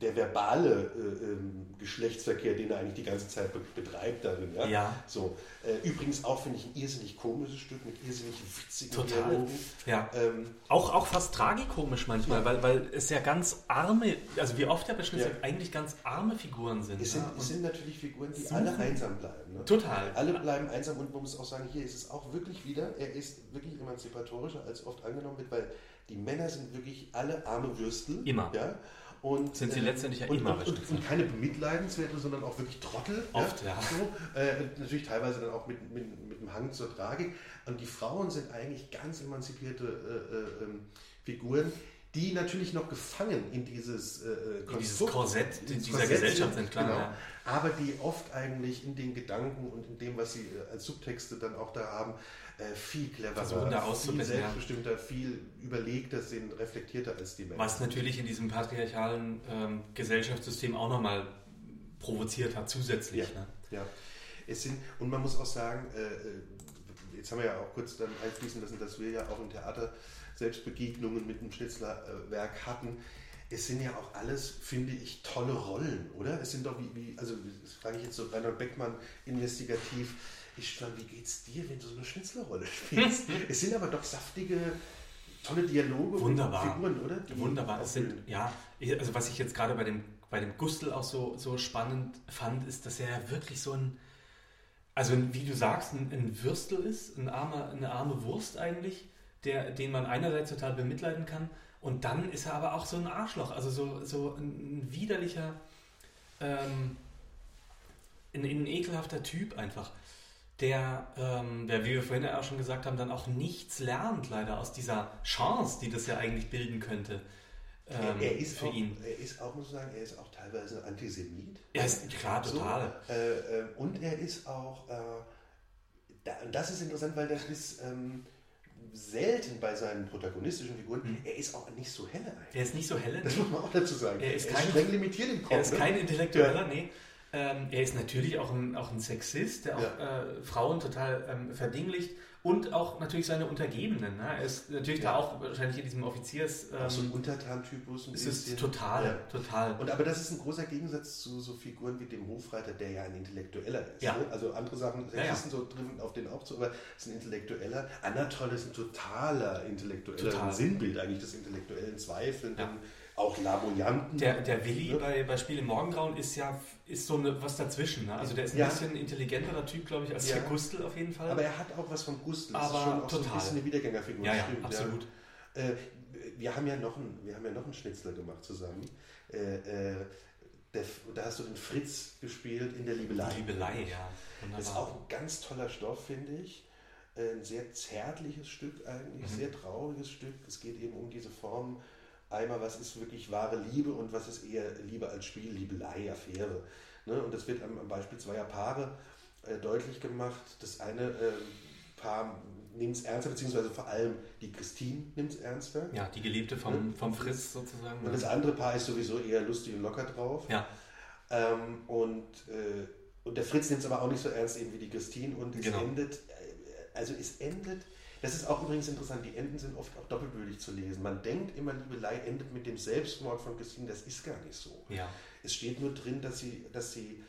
der verbale äh, ähm, Geschlechtsverkehr, den er eigentlich die ganze Zeit be betreibt darin. Ja. ja. So, äh, übrigens auch finde ich ein irrsinnig komisches Stück mit irrsinnig witzigen Total. Dialogen. Ja. Ähm, auch, auch fast tragikomisch manchmal, ja. weil, weil es ja ganz arme, also wie oft ja bei ja. eigentlich ganz arme Figuren sind. Es sind, ja? es sind natürlich Figuren, die suchen. alle einsam bleiben. Ne? Total. Alle bleiben einsam und man muss auch sagen, hier ist es auch wirklich wieder, er ist wirklich emanzipatorischer als oft angenommen wird, weil die Männer sind wirklich alle arme Würstel. Immer. Ja? Und, sind sie äh, letztendlich ja und, immer und, und, und, keine bemitleidenswerte, sondern auch wirklich Trottel. Oft, ja. ja. So, äh, natürlich teilweise dann auch mit, mit, mit dem Hang zur Tragik. Und die Frauen sind eigentlich ganz emanzipierte äh, äh, ähm, Figuren, die natürlich noch gefangen in dieses, äh, äh in dieses Korsett in dieser Korsett Gesellschaft sind, klar. Genau, ja. Aber die oft eigentlich in den Gedanken und in dem, was sie als Subtexte dann auch da haben, äh, viel cleverer, Versuchen da viel selbstbestimmter, ja. viel überlegter sind, reflektierter als die Menschen. Was natürlich in diesem patriarchalen ähm, Gesellschaftssystem auch nochmal provoziert hat, zusätzlich. Ja, ne? ja. Es sind, und man muss auch sagen, äh, äh, jetzt haben wir ja auch kurz dann einfließen lassen, dass wir ja auch im Theater Selbstbegegnungen mit dem Schnitzlerwerk hatten. Es sind ja auch alles, finde ich, tolle Rollen, oder? Es sind doch wie, wie also das frage ich jetzt so Reinhold Beckmann investigativ, ich frage, wie geht's dir, wenn du so eine Schnitzlerrolle spielst? (laughs) es sind aber doch saftige, tolle Dialoge Wunderbar. Figuren, oder? Die Wunderbar. Es sind, ja, also was ich jetzt gerade bei dem, bei dem Gustl auch so, so spannend fand, ist, dass er ja wirklich so ein, also wie du sagst, ein, ein Würstel ist, ein armer, eine arme Wurst eigentlich, der, den man einerseits total bemitleiden kann. Und dann ist er aber auch so ein Arschloch, also so, so ein, ein widerlicher, ähm, ein, ein ekelhafter Typ einfach der, ähm, der, wie wir vorhin ja auch schon gesagt haben, dann auch nichts lernt, leider aus dieser Chance, die das ja eigentlich bilden könnte. Ähm, er, ist für auch, ihn. Er ist auch, muss ich sagen, er ist auch teilweise Antisemit. Er ist klar, total. Äh, äh, und er ist auch, äh, da, das ist interessant, weil das ist, ähm, selten bei seinen protagonistischen Figuren, hm. er ist auch nicht so helle eigentlich. Er ist nicht so helle. Das muss man auch dazu sagen. Er ist, er kein, streng limitiert im Kopf. Er ist ne? kein Intellektueller, ja. nee. Ähm, er ist natürlich auch ein, auch ein Sexist, der auch ja. äh, Frauen total ähm, verdinglicht und auch natürlich seine Untergebenen. Ne? Er ist natürlich ja. da auch wahrscheinlich in diesem Offiziers. Ähm, auch so ein Untertan-Typus. Ist es total, ja. total. Und aber das ist ein großer Gegensatz zu so Figuren wie dem Hofreiter, der ja ein Intellektueller ist. Ja. Ne? Also andere Sachen Sexisten so drin auf den auch zu, aber ist ein Intellektueller. Anatol ist ein totaler Intellektueller, total. ein Sinnbild eigentlich des intellektuellen Zweifelnden auch Laboyanten. Der, der Willi ne? bei, bei Spiel im Morgengrauen ist ja ist so eine, was dazwischen. Ne? Also der ist ein ja. bisschen intelligenterer Typ, glaube ich, als ja. der Gustl auf jeden Fall. Aber er hat auch was von Gustl. Das Aber ist schon auch total. so ein bisschen eine Wiedergängerfigur. Ja, ja Stimmt, absolut. Ja. Äh, wir, haben ja noch einen, wir haben ja noch einen Schnitzel gemacht zusammen. Äh, äh, der, da hast du den Fritz gespielt in der Liebelei. Liebelei, ja. Wunderbar. Das ist auch ein ganz toller Stoff, finde ich. Äh, ein sehr zärtliches Stück eigentlich, mhm. sehr trauriges Stück. Es geht eben um diese Form einmal, was ist wirklich wahre Liebe und was ist eher Liebe als Spiel, Liebelei, Affäre. Ne? Und das wird am, Beispiel zweier Paare äh, deutlich gemacht. Das eine äh, Paar nimmt es ernster, beziehungsweise vor allem die Christine nimmt es ernster. Ja, die Geliebte vom, vom Fritz sozusagen. Und das andere Paar ist sowieso eher lustig und locker drauf. Ja. Ähm, und, äh, und der Fritz nimmt es aber auch nicht so ernst eben wie die Christine und es genau. endet, äh, also es endet das ist auch übrigens interessant, die Enden sind oft auch doppelbödig zu lesen. Man denkt immer, Liebelei endet mit dem Selbstmord von Christine, das ist gar nicht so. Ja. Es steht nur drin, dass sie, dass sie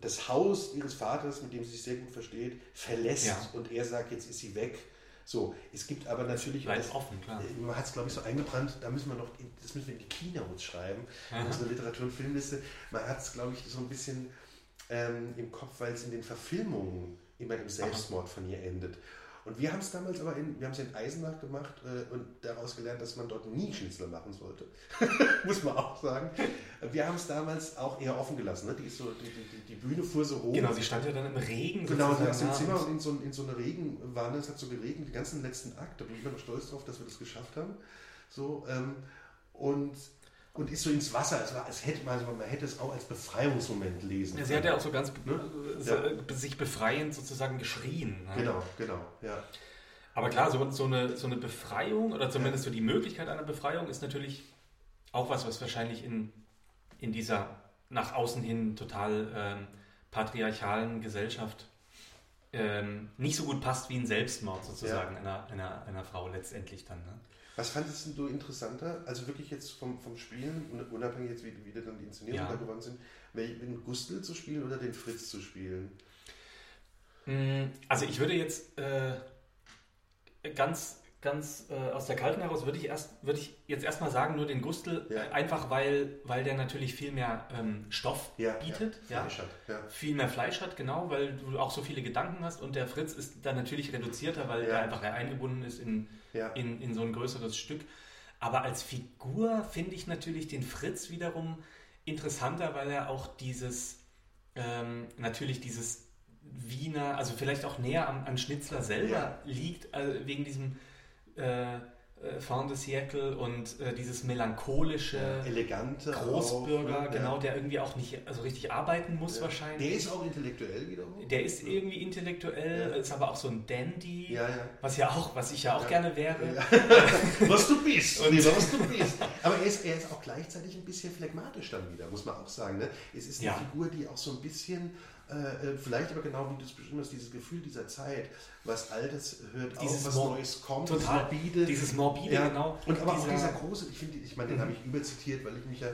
das Haus ihres Vaters, mit dem sie sich sehr gut versteht, verlässt ja. und er sagt, jetzt ist sie weg. So, es gibt aber natürlich. Bleibt das, offen, klar. Äh, man hat es, glaube ich, so eingebrannt, da müssen wir noch, das müssen wir in die Keynotes schreiben, in unserer Literatur- und Filmliste. Man hat es, glaube ich, so ein bisschen ähm, im Kopf, weil es in den Verfilmungen immer im Selbstmord von ihr endet. Und wir haben es damals aber in, wir haben es in Eisenach gemacht äh, und daraus gelernt, dass man dort nie Schnitzler machen sollte. (laughs) Muss man auch sagen. Wir haben es damals auch eher offen gelassen. Ne? Die, so, die, die, die, Bühne fuhr so hoch. Genau, sie stand ja dann im Regen. Genau, sie aus dem Zimmer und in so, in so eine Regenwanne. Es hat so geregnet, den ganzen letzten Akt. Da bin ich immer noch stolz drauf, dass wir das geschafft haben. So, ähm, und und ist so ins Wasser. Es war, als hätte man, also man hätte es auch als Befreiungsmoment lesen. Ja, sie hat ja auch so ganz ne? so, ja. sich befreiend sozusagen geschrien. Ne? Genau, genau, ja. Aber klar, so, so, eine, so eine Befreiung oder zumindest ja. so die Möglichkeit einer Befreiung ist natürlich auch was, was wahrscheinlich in, in dieser nach außen hin total ähm, patriarchalen Gesellschaft ähm, nicht so gut passt wie ein Selbstmord sozusagen ja. einer, einer, einer Frau letztendlich dann. Ne? Was fandest du interessanter? Also wirklich jetzt vom, vom Spielen, unabhängig jetzt, wie, wie dann die Inszenierungen ja. da geworden sind, den Gustl zu spielen oder den Fritz zu spielen? Mm, also ich würde jetzt äh, ganz ganz äh, aus der Kalten heraus würde ich erst würde ich jetzt erstmal sagen nur den Gustl ja. äh, einfach weil weil der natürlich viel mehr ähm, Stoff ja, bietet ja, Fleisch. Hat, viel mehr Fleisch hat genau weil du auch so viele Gedanken hast und der Fritz ist dann natürlich reduzierter weil er einfach eingebunden ist in, in in so ein größeres Stück. Aber als Figur finde ich natürlich den Fritz wiederum interessanter weil er auch dieses ähm, natürlich dieses Wiener, also vielleicht auch näher am, am Schnitzler selber liegt, also wegen diesem äh, äh, Fin de Siècle und äh, dieses melancholische, ja, elegante Großbürger, auch, ne? genau, der irgendwie auch nicht also richtig arbeiten muss ja. wahrscheinlich. Der ist auch intellektuell wiederum. Der ist irgendwie intellektuell, ist aber auch so ein Dandy, was ja auch, was ich ja auch gerne wäre. (laughs) was du bist, und was du bist. Aber er ist, er ist auch gleichzeitig ein bisschen phlegmatisch dann wieder, muss man auch sagen. Ne? Es ist eine Figur, die auch so ein bisschen äh, äh, vielleicht aber genau wie du es hast, dieses Gefühl dieser Zeit, was Altes hört dieses auf, was Neues kommt, total, dieses Morbide. Dieses Morbide, ja. genau. Und aber dieser, auch dieser große, ich finde, ich meine, den habe ich überzitiert, weil ich mich ja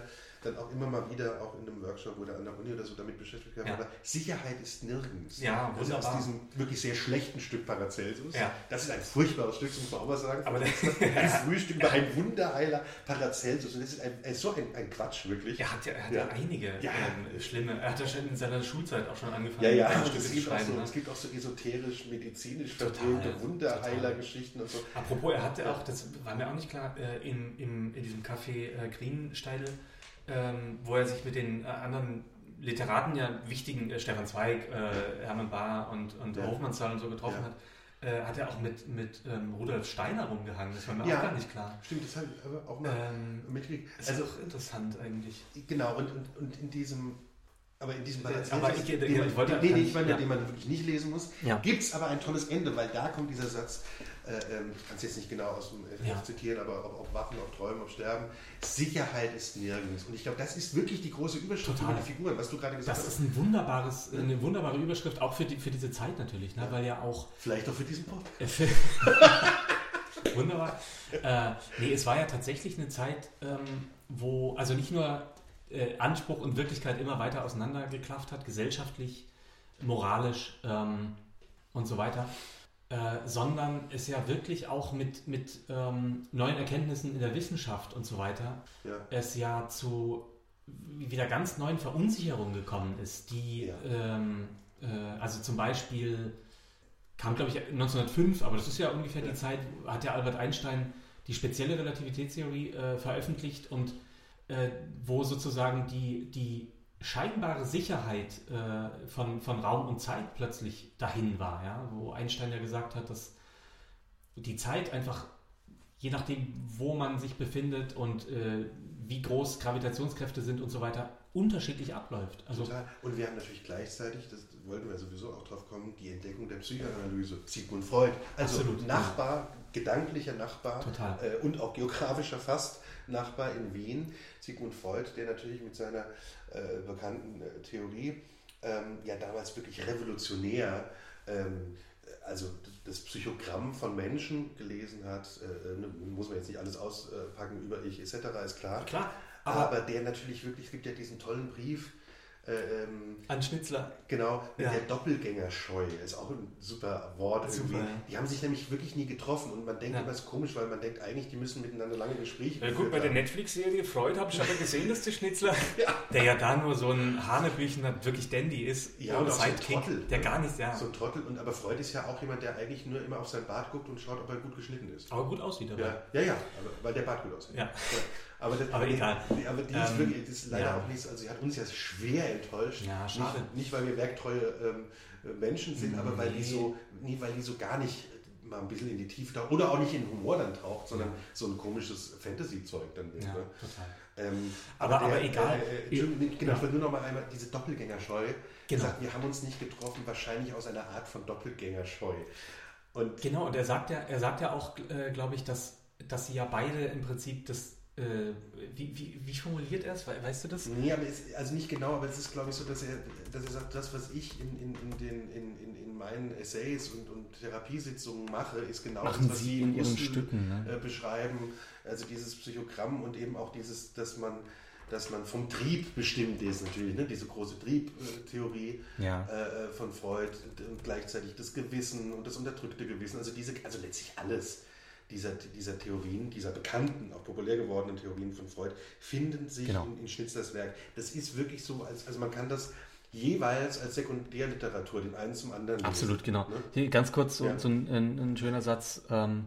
dann auch immer mal wieder, auch in einem Workshop oder an der Uni oder so, damit beschäftigt habe. Ja. Sicherheit ist nirgends. Ja, also aus diesem wirklich sehr schlechten Stück Paracelsus. Ja. Das ist ein furchtbares Stück, das muss man auch mal sagen. Aber das ein (laughs) Frühstück über ein Wunderheiler Paracelsus. Und das ist ein, ein so ein, ein, Quatsch, wirklich. Er hat ja, er hat ja. einige ähm, schlimme, er hat ja schon in seiner Schulzeit auch schon angefangen, ja, ja. Stücke zu schreiben. So, ne? Es gibt auch so esoterisch, medizinisch verbrühte Wunderheiler-Geschichten und so. Apropos, er hatte auch, das war mir auch nicht klar, äh, in, in, in diesem Café äh, Greensteidel ähm, wo er sich mit den äh, anderen Literaten, ja wichtigen, äh, Stefan Zweig, äh, Hermann Bahr und, und ja. Hofmannsthal und so getroffen ja. hat, äh, hat er auch mit, mit ähm, Rudolf Steiner rumgehangen. Das war mir ja, auch gar nicht klar. Stimmt, das habe ich auch mal ähm, mitgekriegt. Also auch interessant eigentlich. Genau, und, und, und in diesem Aber in diesem Äh, Band, aber ich- den, man, wollte- nee, nee, ich meine, ja. den man wirklich nicht lesen muss, Ja. gibt es aber ein tolles Ende, weil da kommt dieser Satz, äh, ähm, ich kann es jetzt nicht genau aus dem FF Ja. zitieren, aber ob, ob Wachen, ob Träumen, ob Sterben, Sicherheit ist nirgends. Und ich glaube, das ist wirklich die große Überschrift Total. über die Figuren, was du gerade gesagt Das hast. ist ein wunderbares, eine wunderbare Überschrift, auch für, die, für diese Zeit natürlich, ne? weil ja auch Vielleicht auch für diesen Podcast. Äh, für- (laughs) Wunderbar. Äh, nee, es war ja tatsächlich eine Zeit, ähm, wo also nicht nur äh, Anspruch und Wirklichkeit immer weiter auseinandergeklafft hat, gesellschaftlich, moralisch ähm, und so weiter, äh, sondern es ja wirklich auch mit, mit ähm, neuen Erkenntnissen in der Wissenschaft und so weiter Ja. es ja zu wieder ganz neuen Verunsicherungen gekommen ist, die Ja. ähm, äh, also zum Beispiel kam, glaube ich, 1905, aber das ist ja ungefähr Ja. die Zeit, hat ja Albert Einstein die spezielle Relativitätstheorie äh, veröffentlicht und äh, wo sozusagen die, die scheinbare Sicherheit äh, von, von Raum und Zeit plötzlich dahin war, ja? wo Einstein ja gesagt hat, dass die Zeit einfach, je nachdem, wo man sich befindet und äh, wie groß Gravitationskräfte sind und so weiter, unterschiedlich abläuft. Also Total. Und wir haben natürlich gleichzeitig, das wollten wir sowieso auch drauf kommen, die Entdeckung der Psychoanalyse. Sigmund Freud. Also Absolut. Nachbar, gedanklicher Nachbar äh, und auch geografischer fast Nachbar in Wien. Sigmund Freud, der natürlich mit seiner äh, bekannten äh, Theorie ähm, ja damals wirklich revolutionär ähm, also das Psychogramm von Menschen gelesen hat, äh, ne, muss man jetzt nicht alles auspacken über ich etc., ist klar. klar, Aber, aber, der natürlich wirklich, es gibt ja diesen tollen Brief, ähm, an Schnitzler. genau, mit Ja. der Doppelgängerscheu, ist auch ein super Wort Super, irgendwie. ja. Die haben sich nämlich wirklich nie getroffen und man denkt Ja. immer, es ist komisch, weil man denkt eigentlich, die müssen miteinander lange Gespräche Ja, gut, bei der haben. Netflix-Serie Freud habe ich aber gesehen, dass der Schnitzler, (laughs) Ja. der ja da nur so ein Hanebüchener, wirklich Dandy ist, Ja, und auch so ein Sidekick, Trottel. der gar nicht, ja, So ein Trottel, und, aber Freud ist ja auch jemand, der eigentlich nur immer auf sein Bart guckt und schaut, ob er gut geschnitten ist. aber gut aussieht dabei. Ja, ja, ja aber, weil der Bart gut aussieht. Ja. Aber, das, Aber egal. Die, aber die ist Ähm, wirklich, das ist leider ja. auch nichts, also sie hat uns ja schwer enttäuscht. Ja, schade. Nicht, nicht weil wir werktreue ähm, Menschen sind, aber weil die Nee. so, nie, weil die so gar nicht mal ein bisschen in die Tiefe taucht oder auch nicht in Humor dann taucht, sondern so ein komisches Fantasy-Zeug dann wird. Ja, Ne? total. Ähm, Aber- aber egal. Äh, äh, nee, genau, ich will nur noch mal einmal diese Doppelgängerscheu. Genau. Gesagt, wir haben uns nicht getroffen, wahrscheinlich aus einer Art von Doppelgängerscheu. Und Genau, und er sagt ja, er sagt ja auch, äh, glaube ich, dass, dass sie ja beide im Prinzip das, äh, wie, wie, wie formuliert er es? We- Weißt du das? Nee, aber es, also nicht genau, aber es ist, glaube ich, so, dass er, dass er sagt, das, was ich in, in, in, den, in, in, in meinen Essays und, und Therapiesitzungen mache, ist genau Machen das, was Sie in Ihren Stücken, ne? äh, beschreiben. Also dieses Psychogramm und eben auch dieses, dass man, dass man vom Trieb bestimmt ist, natürlich, ne? diese große Triebtheorie Ja. äh, von Freud und gleichzeitig das Gewissen und das unterdrückte Gewissen, also diese, also letztlich alles dieser, dieser Theorien, dieser bekannten, auch populär gewordenen Theorien von Freud, finden sich Genau. in, in Schnitzlers Werk. Das ist wirklich so, als, also man kann das jeweils als Sekundärliteratur den einen zum anderen lesen. Absolut, genau. Ne? Hier ganz kurz so, Ja. so ein, ein, ein schöner Satz. Ähm,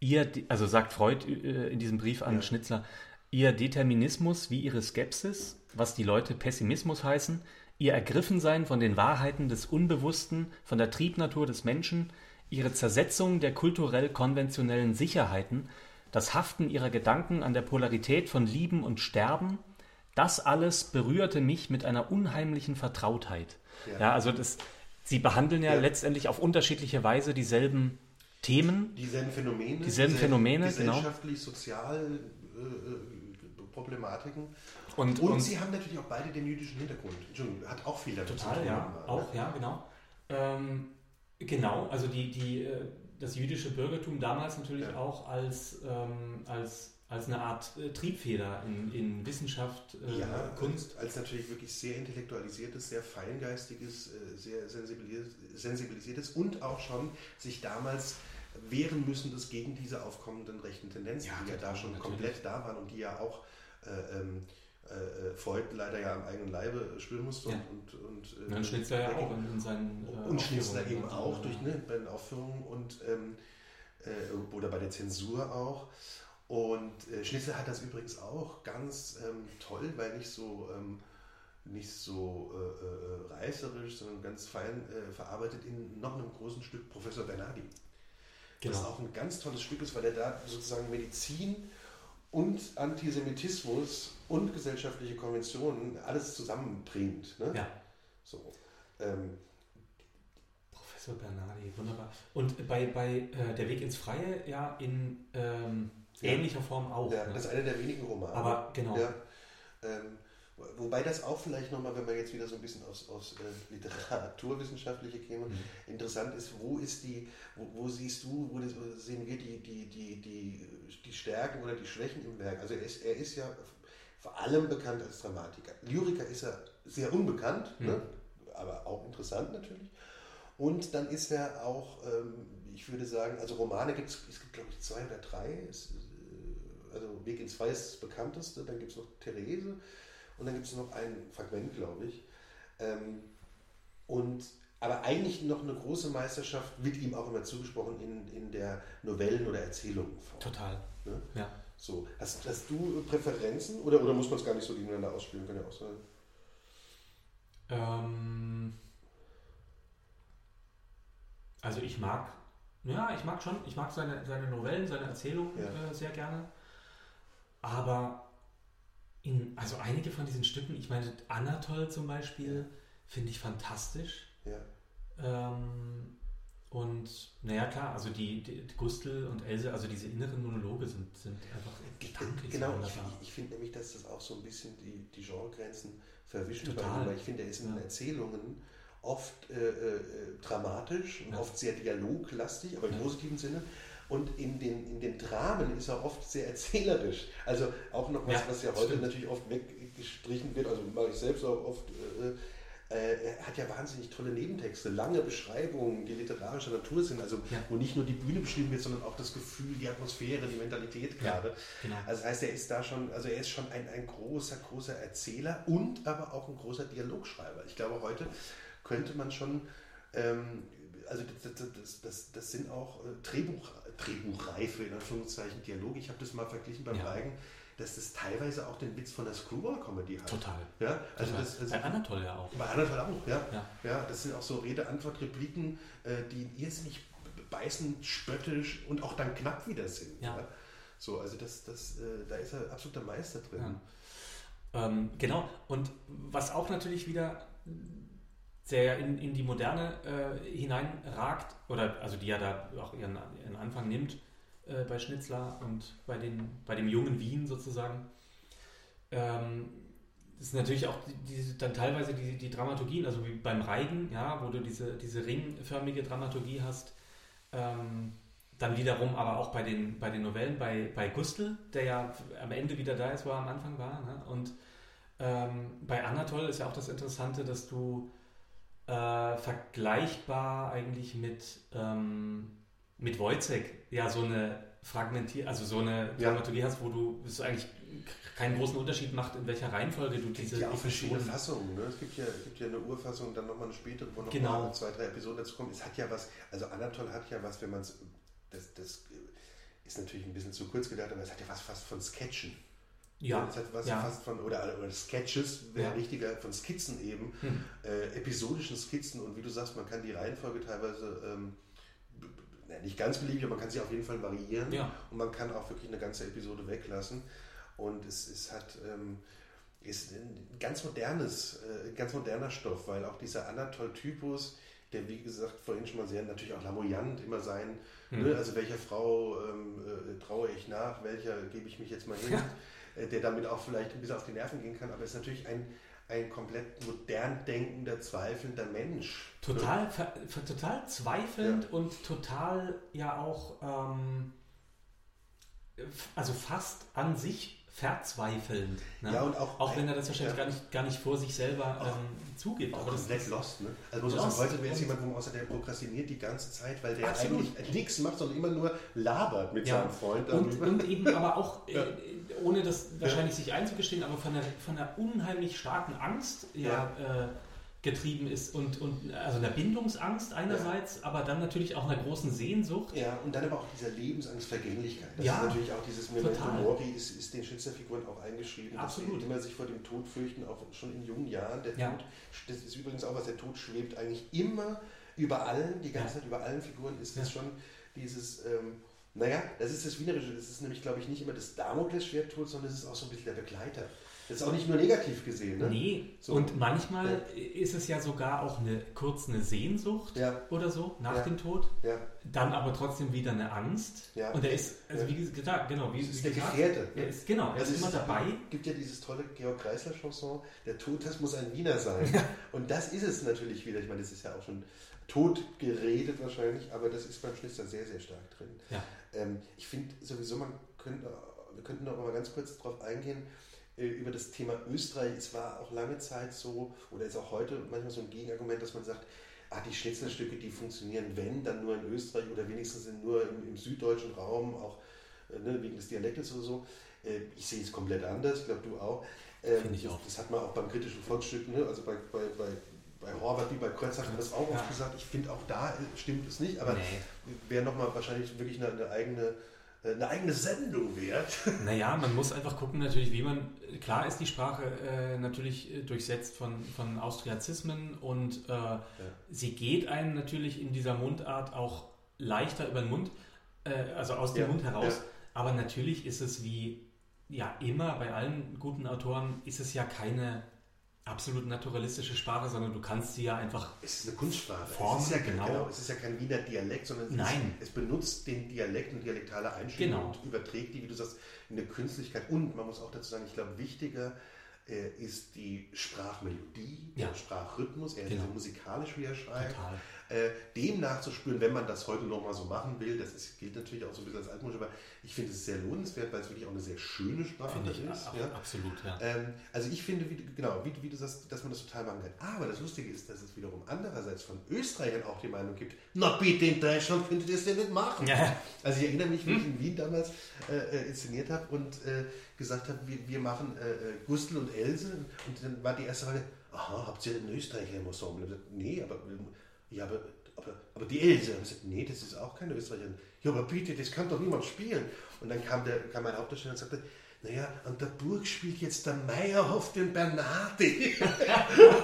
ihr, also sagt Freud äh, in diesem Brief an Ja. Schnitzler, ihr Determinismus wie ihre Skepsis, was die Leute Pessimismus heißen, ihr Ergriffensein von den Wahrheiten des Unbewussten, von der Triebnatur des Menschen, ihre Zersetzung der kulturell konventionellen Sicherheiten, das Haften ihrer Gedanken an der Polarität von Lieben und Sterben, das alles berührte mich mit einer unheimlichen Vertrautheit. Ja. Ja, also das, sie behandeln ja, Ja. letztendlich auf unterschiedliche Weise dieselben Themen. Dieselben Phänomene. Dieselben Phänomene, genau. Gesellschaftlich, sozial äh, äh, Problematiken. Und, Und, und sie haben natürlich auch beide den jüdischen Hintergrund. Entschuldigung, hat auch viel damit zu total, tun. ja, ne? auch, ja, genau. Ähm, genau, also die, die, äh, das jüdische Bürgertum damals natürlich Ja. auch als, ähm, als, als eine Art äh, Triebfeder in, in Wissenschaft, äh, Ja, Kunst. Als natürlich wirklich sehr intellektualisiertes, sehr feingeistiges, äh, sehr sensibilis- sensibilisiertes und auch schon sich damals wehren müssen das gegen diese aufkommenden rechten Tendenzen, Ja, die ja da schon natürlich. komplett da waren und die ja auch äh, ähm, äh, Freud leider ja am eigenen Leibe spüren musste Ja. und, und, und, äh, und Schnitzler ja auch in, in seinen äh, und Schnitzler eben auch ja. durch ne, bei den Aufführungen und ähm, äh, oder bei der Zensur auch. Und äh, Schnitzler hat das übrigens auch ganz ähm, toll, weil nicht so ähm, nicht so äh, äh, reißerisch, sondern ganz fein äh, verarbeitet in noch einem großen Stück Professor Bernardi. Genau. Das auch ein ganz tolles Stück ist, weil er da sozusagen Medizin und Antisemitismus und gesellschaftliche Konventionen alles zusammenbringt. Ne? Ja. So. Ähm, Professor Bernardi, wunderbar. Und bei, bei äh, Der Weg ins Freie ja in ähm, Ja. ähnlicher Form auch. ja, ne? das ist einer der wenigen Romane. Aber genau. Ja. Ähm, wobei das auch vielleicht nochmal, wenn wir jetzt wieder so ein bisschen aus, aus äh, Literaturwissenschaftliche käme, Mhm. interessant ist, wo ist die, wo, wo siehst du, wo, das, sehen wir die, die, die, die, die Stärken oder die Schwächen im Werk? Also er ist, er ist ja vor allem bekannt als Dramatiker. Lyriker ist er sehr unbekannt, Mhm. ne? aber auch interessant natürlich. Und dann ist er auch, ähm, ich würde sagen, also Romane gibt es, es gibt glaube ich zwei oder drei. Es, äh, also Weg ins Freie ist das bekannteste, dann gibt es noch Therese und dann gibt es noch ein Fragment, glaube ich. Ähm, und aber eigentlich noch eine große Meisterschaft wird ihm auch immer zugesprochen in, in der Novellen- oder Erzählungenform. Total. Ne? Ja. So, hast, hast du Präferenzen oder, oder muss man es gar nicht so gegeneinander ausspielen? Kann ja auch sein. Ähm, also ich mag, ja, ich mag schon, ich mag seine, seine Novellen, seine Erzählungen Ja. äh, sehr gerne. Aber in, also einige von diesen Stücken, ich meine, Anatol zum Beispiel, finde ich fantastisch. Ja. Ähm, und naja, klar, also die, die, Gustl und Else, also diese inneren Monologe sind, sind einfach gedanklich Genau, ich, ich finde nämlich, dass das auch so ein bisschen die, die Genregrenzen verwischt Total. weil ich finde, er ist in den Ja. Erzählungen oft äh, äh, dramatisch und Ja. oft sehr dialoglastig, aber im Ja. positiven Sinne. Und in den, in den Dramen ist er oft sehr erzählerisch. Also auch noch was, Ja, was ja heute stimmt. natürlich oft weggestrichen wird, also mache ich selbst auch oft. Äh, äh, er hat ja wahnsinnig tolle Nebentexte, lange Beschreibungen, die literarischer Natur sind, also Ja. wo nicht nur die Bühne beschrieben wird, sondern auch das Gefühl, die Atmosphäre, die Mentalität Ja. gerade. Genau. Also das heißt, er ist da schon, also er ist schon ein, ein großer, großer Erzähler und aber auch ein großer Dialogschreiber. Ich glaube, heute könnte man schon, ähm, also das, das, das, das, das sind auch äh, Drehbuch, Drehbuchreife, in Anführungszeichen, Dialoge. Ich habe das mal verglichen beim Ja. Reigen, dass das teilweise auch den Witz von der Screwball-Comedy hat. Total. Ja, also Total. das, also Bei Anatol ja auch. bei anderen Fall auch, ja. Ja. Ja, das sind auch so Rede-Antwort-Repliken, äh, die irrsinnig beißend, spöttisch und auch dann knapp wieder sind. Ja. So, also das, das, äh, da ist er absoluter Meister drin. Ja. Ähm, genau. Und was auch natürlich wieder sehr in, in die Moderne äh, hineinragt, oder also die ja da auch ihren, ihren Anfang nimmt äh, bei Schnitzler und bei, den, bei dem jungen Wien sozusagen, ähm, das ist natürlich auch die, diese, dann teilweise die, die Dramaturgien, also wie beim Reigen, ja, wo du diese, diese ringförmige Dramaturgie hast, ähm, dann wiederum aber auch bei den, bei den Novellen, bei, bei Gustl, der ja am Ende wieder da ist, wo er am Anfang war. Ne? Und ähm, bei Anatol ist ja auch das Interessante, dass du äh, vergleichbar eigentlich mit, ähm, mit Wojcek ja so eine Fragmentier, also so eine Ja. Dramaturgie hast, wo du es eigentlich keinen großen Unterschied macht, in welcher Reihenfolge du Es diese ja auch verschiedene Fassungen. Ne? Es gibt ja, gibt ja eine Urfassung und dann nochmal eine spätere, wo noch Genau. mal zwei, drei Episoden dazu kommen. Es hat ja was, also Anatol hat ja was, wenn man es, das, das ist natürlich ein bisschen zu kurz gedacht, aber es hat ja was fast von Sketchen. Ja, Es hat was ja. fast von, oder, oder Sketches, wäre Ja. richtiger, von Skizzen eben, Hm. äh, episodischen Skizzen und wie du sagst, man kann die Reihenfolge teilweise ähm, nicht ganz beliebig, aber man kann sie auf jeden Fall variieren Ja. und man kann auch wirklich eine ganze Episode weglassen und es, es hat ähm, ist ein ganz modernes, äh, ganz moderner Stoff, weil auch dieser Anatol-Typus, der wie gesagt vorhin schon mal sehr natürlich auch lamoyant immer sein, Hm. ne, also welcher Frau ähm, äh, traue ich nach, welcher gebe ich mich jetzt mal hin, äh, der damit auch vielleicht ein bisschen auf die Nerven gehen kann, aber es ist natürlich ein, ein komplett modern denkender, zweifelnder Mensch. Total, total zweifelnd und total ja auch, ähm, also fast an sich verzweifelnd. Ne? Ja, und auch- auch wenn er das wahrscheinlich ja. gar, nicht, gar nicht vor sich selber Auch- ähm, zugibt. Auch Aber das, komplett das, lost, ne? Also muss Lost heute wäre es und- jemand, wo außer der prokrastiniert die ganze Zeit, weil der Absolut. eigentlich nichts macht, sondern immer nur labert mit Ja. seinem Freund. und, und eben aber auch, (laughs) äh, ohne das wahrscheinlich sich einzugestehen, aber von einer, von einer unheimlich starken Angst ja, Äh, getrieben ist und, und also einer Bindungsangst einerseits, aber dann natürlich auch einer großen Sehnsucht. Ja, und dann aber auch dieser Lebensangst, Vergänglichkeit. Das Ja, ist natürlich auch dieses Memento. Mori, ist, ist den Schnitzerfiguren auch eingeschrieben, Absolut. dass sie immer sich vor dem Tod fürchten, auch schon in jungen Jahren. Der Ja. Tod, das ist übrigens auch was, der Tod schwebt eigentlich immer über allen, die ganze Ja. Zeit über allen Figuren ist Ja. es schon dieses, ähm, Naja, das ist das Wienerische. Das ist nämlich, glaube ich, nicht immer das Damoklesschwert-Tool, sondern es ist auch so ein bisschen der Begleiter. Das ist auch nicht nur negativ gesehen. Ne? Nee, So. und manchmal ist es ja sogar auch eine, kurz eine Sehnsucht Ja. oder so nach Ja. dem Tod, Ja, dann aber trotzdem wieder eine Angst. Ja. Und er ist, also Ja. wie gesagt, genau, wie, das ist wie der gesagt, Gefährte. er ist, genau, er Also ist es immer ist- dabei. gibt ja dieses tolle Georg Kreisler Chanson, der Tod, das muss ein Wiener sein. (laughs) Und das ist es natürlich wieder. Ich meine, das ist ja auch schon tot geredet wahrscheinlich, aber das ist beim Schnitzer sehr, sehr stark drin. Ja. Ähm, ich finde sowieso, man könnte, wir könnten noch mal ganz kurz darauf eingehen, über das Thema Österreich. Es war auch lange Zeit so, oder ist auch heute manchmal so ein Gegenargument, dass man sagt, ah, die Schnitzlerstücke, die funktionieren, wenn, dann nur in Österreich oder wenigstens nur im, im süddeutschen Raum, auch äh, ne, wegen des Dialektes oder so. Äh, ich sehe es komplett anders, ich glaube, du auch. Ähm, Finde ich das, auch. das hat man auch beim kritischen Volksstück, ne? also bei, bei, bei, bei Horvath wie bei Kreuz hat man das auch Ja. oft gesagt. Ich finde auch da äh, stimmt es nicht, aber Nee. wäre nochmal wahrscheinlich wirklich eine, eine, eigene, äh, eine eigene Sendung wert. (laughs) Naja, man muss einfach gucken natürlich, wie man, klar ist die Sprache äh, natürlich äh, durchsetzt von, von Austriazismen und äh, sie geht einem natürlich in dieser Mundart auch leichter über den Mund, äh, also aus dem Ja, Mund heraus. ja. Aber natürlich ist es wie ja immer bei allen guten Autoren, ist es ja keine absolut naturalistische Sprache, sondern du kannst sie ja einfach Es ist eine Kunstsprache. Form, es, ist ja, kein- genau. genau. es ist ja kein Wiener Dialekt, sondern es, Nein. Ist, es benutzt den Dialekt und dialektale Einstellung Genau. und überträgt die, wie du sagst, in der Künstlichkeit. Und man muss auch dazu sagen, ich glaube, wichtiger äh, ist die Sprachmelodie, Ja. der Sprachrhythmus, eher Genau. so musikalisch, wie er schreibt. total. Äh, dem nachzuspüren, wenn man das heute nochmal so machen will, das ist, gilt natürlich auch so ein bisschen als altmodisch, aber ich finde es sehr lohnenswert, weil es wirklich auch eine sehr schöne Sprache ist. ja. absolut, ja. Ähm, also ich finde, wie, du- genau, wie, wie du sagst, dass man das total machen kann. Aber das Lustige ist, dass es wiederum andererseits von Österreichern auch die Meinung gibt, na bitte in Deutschland könnt ihr das ja nicht machen. Ja. Also ich erinnere mich, wie ich in Wien damals äh, äh, inszeniert habe und äh, gesagt habe, wir, wir machen äh, äh, Gustl und Else und dann war die erste Frage, aha, habt ihr einen Österreicher im Ensemble? Nee, aber, ja, aber, aber, aber die Else. Und ich gesagt, nee, das ist auch keine Österreicherin. Ja, aber bitte, das kann doch niemand spielen. Und dann kam, der, kam mein Hauptdarsteller und sagte, naja, an der Burg spielt jetzt der Meyerhoff den Bernardi.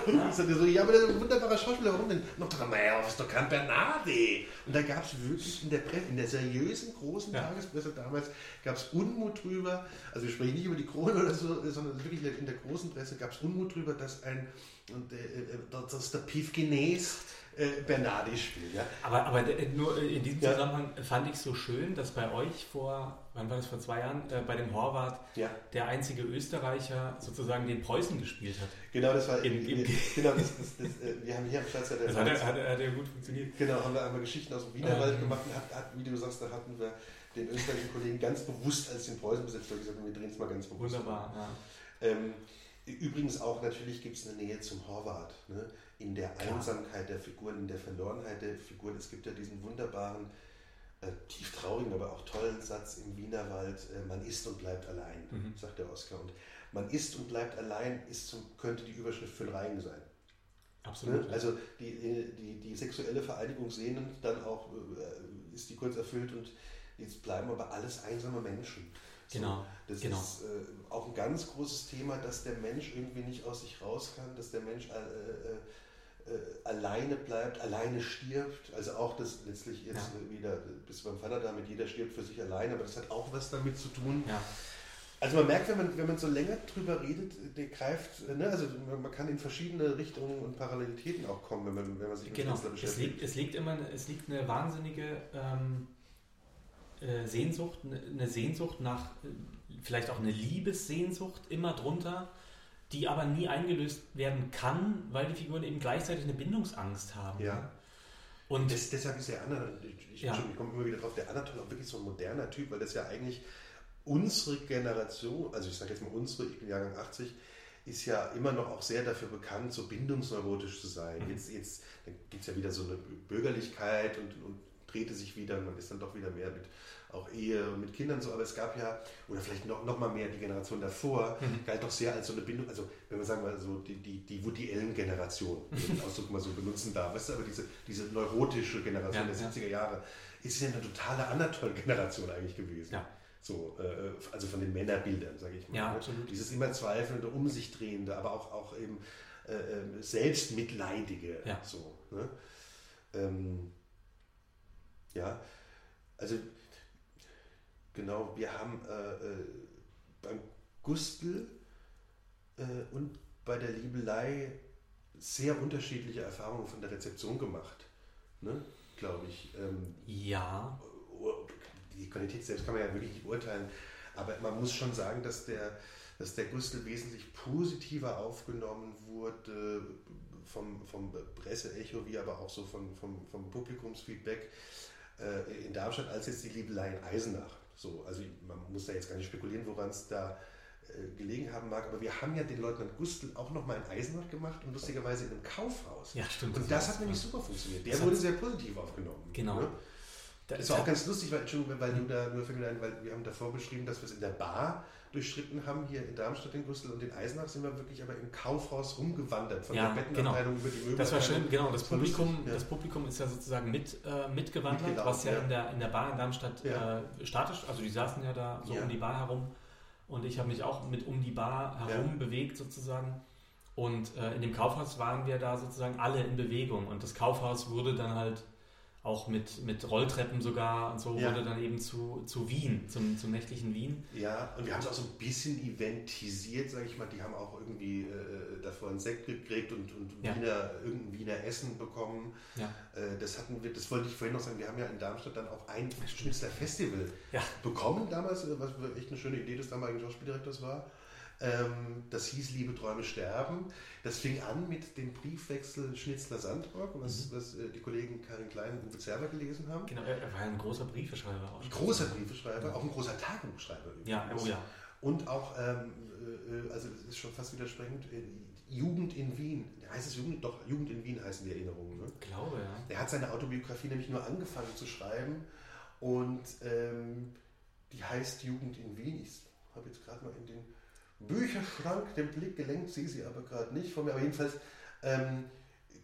und (laughs) ich sagte so, ja, aber der ist ein wunderbarer Schauspieler, warum denn? Noch der Meyerhoff ist doch kein Bernardi. Und da gab es wirklich in der Presse, in der seriösen, großen Ja. Tagespresse damals, gab es Unmut drüber, also wir sprechen nicht über die Krone oder so, sondern wirklich in der großen Presse gab es Unmut drüber, dass ein, und, äh, äh, dass der Pief Genes äh, Bernardi spielt. Ja? Aber, aber äh, nur äh, in diesem Ja. Zusammenhang fand ich so schön, dass bei euch vor, wann war das, vor zwei Jahren, äh, bei dem Horvath, Ja. der einzige Österreicher sozusagen den Preußen gespielt hat. Genau, das war, Im- im- (laughs) genau, das, das, das, äh, wir haben hier am Platz ja der Das hat, ja- hat, ja- hat ja gut funktioniert. Genau, haben wir einmal Geschichten aus dem Wienerwald Ähm. gemacht und hat, hat, wie du sagst, da hatten wir den österreichischen Kollegen ganz bewusst als den Preußen besetzt, wir gesagt wir drehen es mal ganz bewusst. Wunderbar. Ja. Ähm, übrigens auch natürlich gibt es eine Nähe zum Horvath. Ne? In der Klar. Einsamkeit der Figuren, in der Verlorenheit der Figuren. Es gibt ja diesen wunderbaren, äh, tief traurigen, aber auch tollen Satz im Wienerwald, äh, man ist und bleibt allein, Mhm. sagt der Oskar. Und man ist und bleibt allein ist zum, könnte die Überschrift für den Reigen sein. Absolut. Ne? Also die, die, die sexuelle Vereinigung sehnend, dann auch äh, ist die kurz erfüllt und jetzt bleiben aber alles einsame Menschen. So, Genau, Das genau. ist äh, auch ein ganz großes Thema, dass der Mensch irgendwie nicht aus sich raus kann, dass der Mensch äh, äh, äh, alleine bleibt, alleine stirbt. Also auch das letztlich jetzt Ja. äh, wieder, bis beim Vater damit, jeder stirbt für sich alleine, aber das hat auch was damit zu tun, ja. also man merkt, wenn man, wenn man so länger drüber redet, der greift, äh, ne, also man kann in verschiedene Richtungen und Parallelitäten auch kommen, wenn man, wenn man sich mit Genau. Künstler Es beschäftigt. liegt, es liegt immer, es liegt eine wahnsinnige ähm, äh, Sehnsucht, eine, eine Sehnsucht nach, äh, vielleicht auch eine Liebessehnsucht immer drunter, die aber nie eingelöst werden kann, weil die Figuren eben gleichzeitig eine Bindungsangst haben. Ja. Und Das, deshalb ist der Anatol, ich, Ja. Ich komme immer wieder drauf, der Anatol auch wirklich so ein moderner Typ, weil das ja eigentlich unsere Generation, also ich sage jetzt mal unsere, ich bin Jahrgang 80, ist ja immer noch auch sehr dafür bekannt, so bindungsneurotisch zu sein. Mhm. Jetzt, jetzt gibt es ja wieder so eine Bürgerlichkeit und, und drehte sich wieder, man ist dann doch wieder mehr mit auch Ehe mit Kindern so, aber es gab ja, oder vielleicht noch, noch mal mehr die Generation davor, Mhm. galt doch sehr als so eine Bindung, also wenn man sagen wir so, die, die, die Woody Allen-Generation, den (laughs) Ausdruck mal so benutzen darf, weißt du, aber diese, diese neurotische Generation Ja, der ja. 70er Jahre ist ja eine totale Anatol-Generation eigentlich gewesen. Ja. So, äh, also von den Männerbildern, sage ich mal. Ja, ne? absolut. Dieses immer zweifelnde, um sich drehende, aber auch, auch eben äh, ähm, selbstmitleidige. Ja. So, ne? ähm, ja, also Genau, wir haben äh, äh, beim Gustl äh, und bei der Liebelei sehr unterschiedliche Erfahrungen von der Rezeption gemacht. Ne? Glaube ich. Ähm, ja. Die Qualität selbst kann man ja wirklich nicht beurteilen. Aber man muss schon sagen, dass der, dass der Gustl wesentlich positiver aufgenommen wurde vom, vom Presseecho, wie aber auch so vom, vom, vom Publikumsfeedback äh, in Darmstadt, als jetzt die Liebelei in Eisenach. So, also man muss da jetzt gar nicht spekulieren, woran es da äh, gelegen haben mag, aber wir haben ja den Leutnant Gustl auch nochmal in Eisenach gemacht und lustigerweise in einem Kaufhaus. Ja, stimmt. Und das, das hat nämlich super funktioniert. Der wurde sehr positiv aufgenommen. Genau. Ne? Das war auch ganz lustig, weil, Entschuldigung, weil, du da, nur ein, weil wir haben davor beschrieben, dass wir es in der Bar durchschritten haben, hier in Darmstadt, in Gustl und in Eisenach sind wir wirklich aber im Kaufhaus rumgewandert, von ja, der Bettenabteilung genau. über die Möbel. Das war schön, genau. Das, das Publikum, lustig, ja. das Publikum ist ja sozusagen mit, äh, mitgewandert, was ja, ja, In, der, in der Bar in Darmstadt äh, statisch, also die saßen ja da so um die Bar herum und ich habe mich auch mit um die Bar herum bewegt sozusagen. Und äh, in dem Kaufhaus waren wir da sozusagen alle in Bewegung und das Kaufhaus wurde dann halt auch mit, mit Rolltreppen sogar und so ja. wurde dann eben zu, zu Wien, zum, zum nächtlichen Wien. Ja, und wir haben es auch so ein bisschen eventisiert, sage ich mal. Die haben auch irgendwie äh, davor einen Sekt gekriegt und, und ja. Wiener, irgendein Wiener Essen bekommen. Ja. Äh, das hatten wir, das wollte ich vorhin noch sagen, wir haben ja in Darmstadt dann auch ein Schnitzler Festival bekommen damals, was echt eine schöne Idee des damaligen Schauspieldirektors war. Ähm, das hieß Liebe Träume sterben. Das fing an mit dem Briefwechsel Schnitzler-Sandrock, was, mhm. was äh, die Kollegen Karin Klein und Uwe Zerber gelesen haben. Genau, er war ein großer Briefeschreiber auch. Ein großer Briefeschreiber, auch ein großer Tagebuchschreiber übrigens. Ja, oh ja. Und auch, ähm, äh, also das ist schon fast widersprechend, äh, Jugend in Wien. Heißt es Jugend? Doch, Jugend in Wien heißen die Erinnerungen. Ne? Ich glaube, ja. Er hat seine Autobiografie nämlich nur angefangen zu schreiben und ähm, die heißt Jugend in Wien. Ich habe jetzt gerade mal in den Bücherschrank den Blick gelenkt, sehe sie aber gerade nicht von mir, aber jedenfalls ähm,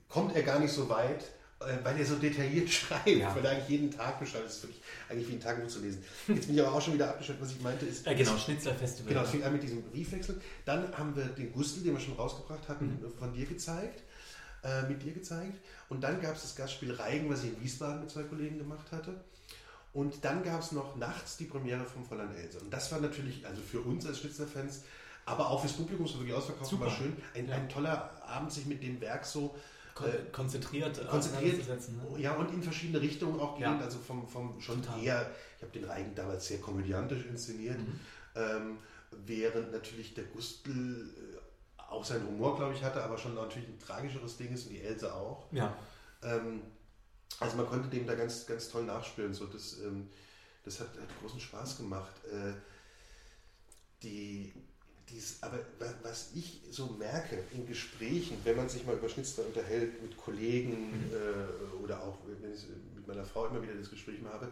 kommt er gar nicht so weit, äh, weil er so detailliert (laughs) schreibt, ja. weil er eigentlich jeden Tag beschreibt. Das ist wirklich eigentlich wie ein Tagebuch zu lesen. Jetzt bin ich aber auch schon wieder abgeschnitten, was ich meinte. Ist, äh, genau, Schnitzler-Festival. Genau, es fing an mit diesem Briefwechsel. Dann haben wir den Gustl, den wir schon rausgebracht hatten, mhm. von dir gezeigt, äh, mit dir gezeigt. Und dann gab es das Gastspiel Reigen, was ich in Wiesbaden mit zwei Kollegen gemacht hatte. Und dann gab es noch nachts die Premiere vom Fräulein Else. Und das war natürlich, also für uns als Schnitzler-Fans, aber auch fürs Publikum, so wirklich ausverkauft, Super. war schön. Ein, ja. ein toller Abend, sich mit dem Werk so äh, konzentriert, äh, konzentriert ne? ja und in verschiedene Richtungen auch gehen, ja. also vom, vom schon Total. eher, ich habe den Reigen damals sehr komödiantisch inszeniert, mhm. ähm, während natürlich der Gustl äh, auch seinen Humor, glaube ich, hatte, aber schon natürlich ein tragischeres Ding ist und die Else auch. Ja. Ähm, also man konnte dem da ganz, ganz toll nachspielen, so das, ähm, das hat, hat großen Spaß gemacht. Äh, die dies, aber was ich so merke in Gesprächen, wenn man sich mal über Schnitzler unterhält mit Kollegen mhm. äh, oder auch wenn ich mit meiner Frau immer wieder das Gespräch mal habe,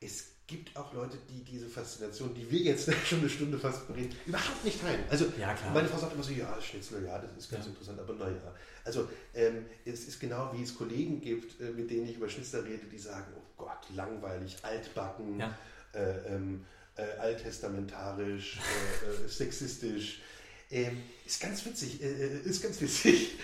es gibt auch Leute, die diese Faszination, die wir jetzt (laughs) schon eine Stunde fast bereden, überhaupt nicht teilen. Also ja, meine Frau sagt immer so, ja, Schnitzler, ja, das ist ganz ja. interessant, aber naja. Also ähm, es ist genau wie es Kollegen gibt, äh, mit denen ich über Schnitzler rede, die sagen, oh Gott, langweilig, altbacken, ja. äh, ähm, äh, alttestamentarisch, äh, äh, sexistisch. Ähm, ist ganz witzig, äh, äh, ist ganz witzig.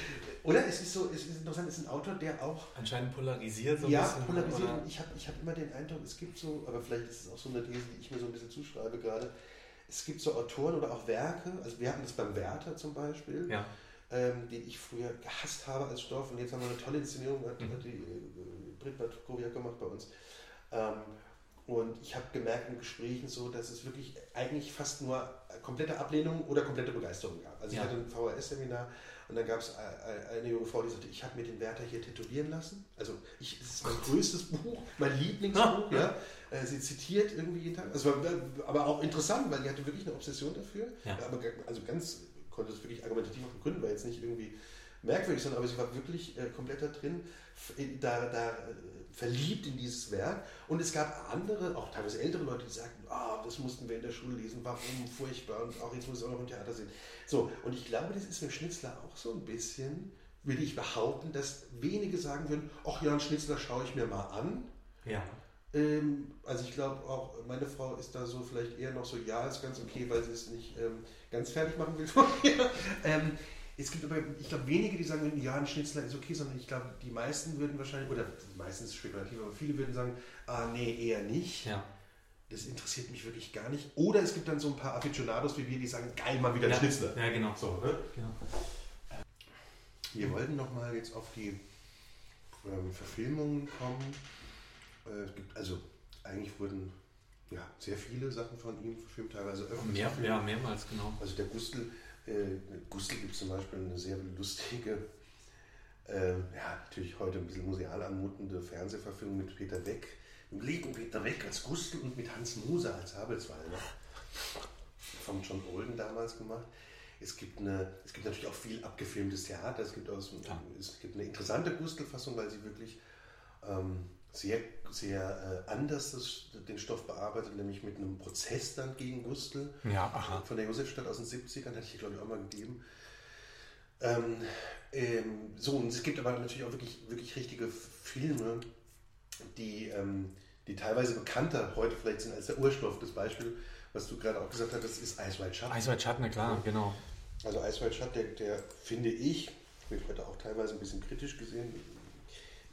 Oder? Es ist so, es ist interessant, es ist ein Autor, der auch. Anscheinend polarisiert so ein ja, bisschen. Ja, polarisiert. Oder? Ich habe ich hab immer den Eindruck, es gibt so, aber vielleicht ist es auch so eine These, die ich mir so ein bisschen zuschreibe gerade. Es gibt so Autoren oder auch Werke, also wir hatten das beim Werther zum Beispiel, ja. ähm, den ich früher gehasst habe als Stoff und jetzt haben wir eine tolle Inszenierung, hat, mhm. hat die äh, Britt Kowiak gemacht bei uns. Ähm, und ich habe gemerkt in Gesprächen so, dass es wirklich eigentlich fast nur komplette Ablehnung oder komplette Begeisterung gab. Also ja. ich hatte ein VHS-Seminar und dann gab es eine junge Frau, die sagte, ich habe mir den Wärter hier tätowieren lassen. Also ich, das ist mein größtes Buch, mein Lieblingsbuch. ja. Äh, sie zitiert irgendwie jeden Tag. Also, aber auch interessant, weil die hatte wirklich eine Obsession dafür. Ja. Aber also ganz konnte es wirklich argumentativ auch begründen, war jetzt nicht irgendwie merkwürdig, sondern aber sie war wirklich äh, komplett da drin, da, da verliebt in dieses Werk. Und es gab andere, auch teilweise ältere Leute, die sagten, ah, das mussten wir in der Schule lesen, warum, furchtbar, und auch jetzt muss es auch noch im Theater sehen. So, und ich glaube, das ist für Schnitzler auch so ein bisschen, würde ich behaupten, dass wenige sagen würden, ach ja, einen Schnitzler schaue ich mir mal an. Ja. Ähm, also ich glaube auch, meine Frau ist da so vielleicht eher noch so, ja, ist ganz okay, weil sie es nicht ähm, ganz fertig machen will vorher. (laughs) ähm, es gibt aber, ich glaube, wenige, die sagen, ja, ein Schnitzler ist okay, sondern ich glaube, die meisten würden wahrscheinlich, oder meistens spekulativ, aber viele würden sagen, ah, nee, eher nicht. Ja. das interessiert mich wirklich gar nicht. Oder es gibt dann so ein paar Aficionados wie wir, die sagen, geil, mal wieder ein ja. Schnitzler. Ja, genau. So, ne? genau. Wir wollten nochmal jetzt auf die ähm, Verfilmungen kommen. Äh, es gibt also, eigentlich wurden ja, sehr viele Sachen von ihm verfilmt, teilweise öffentlich. Mehr, ja, mehrmals, genau. Also der Gustl, äh, Gustl gibt zum Beispiel eine sehr lustige, äh, ja, natürlich heute ein bisschen museal anmutende Fernsehverfilmung mit Peter Weck, im lieben Peter Weck als Gustl und mit Hans Moser als Habelswalder. Von John Olden damals gemacht. Es gibt, eine, es gibt natürlich auch viel abgefilmtes Theater. Es gibt, aus, Ja. es gibt eine interessante Gustl-Fassung, weil sie wirklich ähm, sehr, sehr äh, anders das, den Stoff bearbeitet, nämlich mit einem Prozess dann gegen Gustl Ja, aha. von der Josefstadt aus den 70ern, hatte ich glaube ich auch mal gegeben. Ähm, ähm, so, und es gibt aber natürlich auch wirklich, wirklich richtige Filme, die, ähm, die teilweise bekannter heute vielleicht sind als der Urstoff. Das Beispiel, was du gerade auch gesagt hattest, ist White Shut. Eisweit Schatten, na klar, genau. Also White Shut, der, der finde ich, wird heute auch teilweise ein bisschen kritisch gesehen.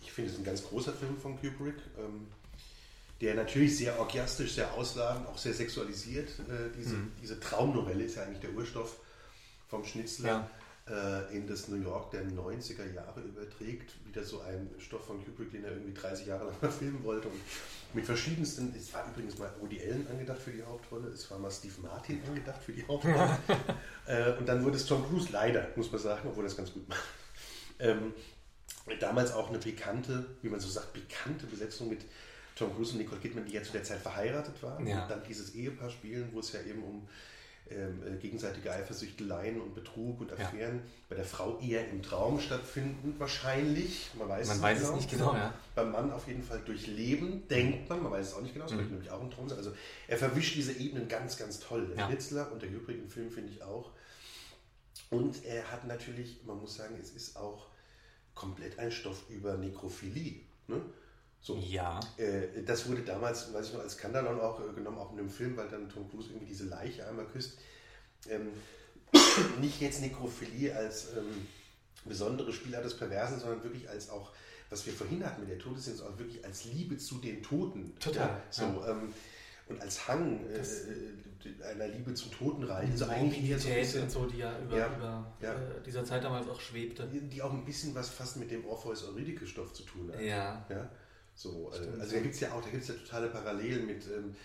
Ich finde es ein ganz großer Film von Kubrick, ähm, der natürlich sehr orgiastisch, sehr ausladend, auch sehr sexualisiert. Äh, diese, diese Traumnovelle ist ja eigentlich der Urstoff vom Schnitzler äh, in das New York der 90er Jahre überträgt. Wieder so ein Stoff von Kubrick, den er irgendwie 30 Jahre lang (laughs) mal filmen wollte. Und mit verschiedensten, es war übrigens mal Woody Allen angedacht für die Hauptrolle, es war mal Steve Martin angedacht für die Hauptrolle. (laughs) äh, und dann wurde es Tom Cruise, leider, muss man sagen, obwohl er es ganz gut macht. Ähm, damals auch eine pikante, wie man so sagt, pikante Besetzung mit Tom Cruise und Nicole Kidman, die ja zu der Zeit verheiratet waren. Ja. Und dann dieses Ehepaar spielen, wo es ja eben um ähm, äh, gegenseitige Eifersüchteleien und Betrug und Ja. Affären bei der Frau eher im Traum stattfinden, wahrscheinlich. Man weiß, Man weiß es nicht genau, ja. Beim Mann auf jeden Fall durchleben, denkt man, man weiß es auch nicht genau, es Mhm. könnte nämlich auch ein Traum sein. Also er verwischt diese Ebenen ganz, ganz toll. Der Ja. Und der übrigen Film finde ich auch. Und er hat natürlich, man muss sagen, es ist auch komplett ein Stoff über Nekrophilie. Ne? So. Ja. Äh, das wurde damals, weiß ich noch, als Skandalon auch äh, genommen, auch in einem Film, weil dann Tom Cruise irgendwie diese Leiche einmal küsst. Ähm, (coughs) nicht jetzt Nekrophilie als ähm, besondere Spielart des Perversen, sondern wirklich als auch, was wir vorhin hatten mit der Todessehnsucht, auch wirklich als Liebe zu den Toten. Total, Ja, so, Ähm, und als Hang äh, äh, einer Liebe zum Totenreich. Also eigentlich eher so ein bisschen, und so, die ja über, Ja, über ja. Äh, dieser Zeit damals auch schwebte. die, die auch ein bisschen was fast mit dem Orpheus-Eurydike-Stoff zu tun hat. Ja. Ja, so, äh, Stimmt. also da gibt es ja auch, da gibt's ja totale Parallelen mit, ähm,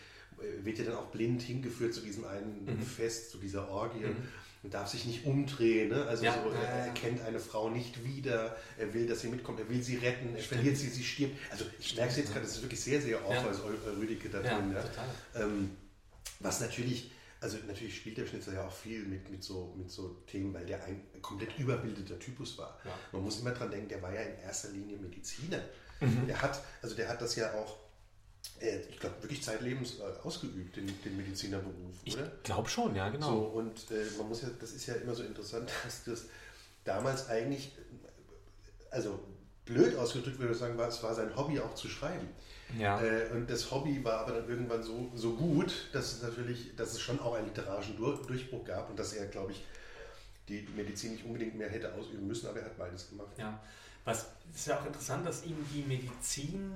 äh, wird ja dann auch blind hingeführt zu diesem einen Mhm. Fest, zu dieser Orgie Mhm. Und darf sich nicht umdrehen. Ne? Also Ja. so, er, er kennt eine Frau nicht wieder, er will, dass sie mitkommt, er will sie retten, er Stimmt. verliert sie, sie stirbt. Also ich merke es jetzt gerade, das ist wirklich sehr, sehr da Ja, drin. Ja? Ähm, was natürlich, also natürlich spielt der Schnitzer ja auch viel mit, mit, so, mit so Themen, weil der ein komplett überbildeter Typus war. Ja. Man muss immer dran denken, der war ja in erster Linie Mediziner. Mhm. Der hat, also der hat das ja auch, ich glaube, wirklich zeitlebens äh, ausgeübt, den, den Medizinerberuf, Ich oder? glaube schon, ja, genau. So, und äh, man muss ja, das ist ja immer so interessant, (laughs) dass das damals eigentlich, äh, also blöd ausgedrückt würde ich sagen, war, es war sein Hobby auch zu schreiben. Ja. Äh, und das Hobby war aber dann irgendwann so, so gut, dass es natürlich, dass es schon auch einen literarischen Dur Durchbruch gab und dass er, glaube ich, die Medizin nicht unbedingt mehr hätte ausüben müssen, aber er hat beides gemacht. Ja, was ist ja auch interessant, dass ihm die Medizin,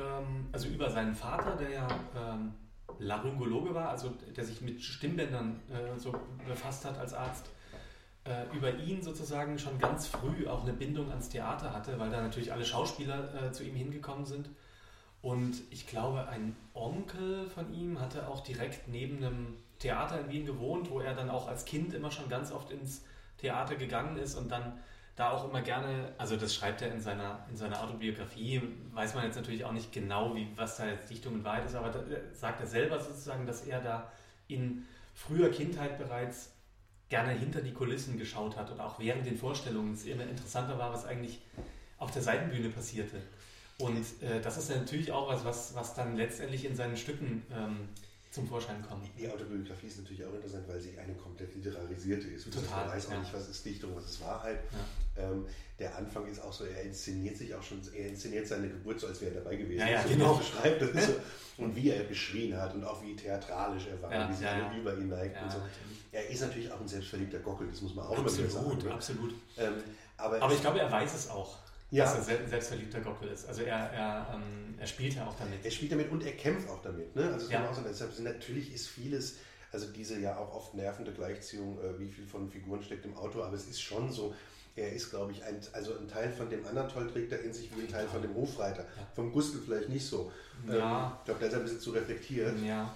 ähm, also über seinen Vater, der ja ähm, Laryngologe war, also der sich mit Stimmbändern äh, so befasst hat als Arzt, äh, über ihn sozusagen schon ganz früh auch eine Bindung ans Theater hatte, weil da natürlich alle Schauspieler äh, zu ihm hingekommen sind. Und ich glaube, ein Onkel von ihm hatte auch direkt neben einem Theater in Wien gewohnt, wo er dann auch als Kind immer schon ganz oft ins Theater gegangen ist und dann da auch immer gerne, also das schreibt er in seiner, in seiner Autobiografie, weiß man jetzt natürlich auch nicht genau, wie, was da jetzt Dichtung und Wahrheit ist, aber da äh, sagt er selber sozusagen, dass er da in früher Kindheit bereits gerne hinter die Kulissen geschaut hat und auch während den Vorstellungen es immer interessanter war, was eigentlich auf der Seitenbühne passierte. Und äh, das ist natürlich auch was, was, was dann letztendlich in seinen Stücken ähm, zum Vorschein kommt. Die Autobiografie ist natürlich auch interessant, weil sie eine komplett literarisierte ist. Total, Man weiß auch ja. nicht, was ist Dichtung, was ist Wahrheit. Ja. Ähm, der Anfang ist auch so, er inszeniert sich auch schon, er inszeniert seine Geburt so, als wäre er dabei gewesen. Ja, ja, so, genau. es beschreibt. Das so, (laughs) und wie er geschrien hat und auch wie theatralisch er war, Ja, wie sich ja, alle ja. über ihn neigten. Und so. Er ist natürlich auch ein selbstverliebter Gockel, das muss man auch immer wieder sagen. Absolut, ne? absolut. Ähm, aber, Aber ich glaube, er weiß es auch. Ja. dass er ein selbstverliebter Gockel ist. Also er, er, ähm, er spielt ja auch damit. Er spielt damit und er kämpft auch damit. Ne? Also ja. sagen, deshalb natürlich ist vieles, also diese ja auch oft nervende Gleichziehung, äh, wie viel von Figuren steckt im Auto, aber es ist schon so, er ist, glaube ich, ein, also ein Teil von dem Anatol trägt er in sich wie ein Teil von dem Hofreiter. Ja. Vom Gustl vielleicht nicht so. Ja. Ähm, ich glaube, der ist ein bisschen zu reflektiert. Ja.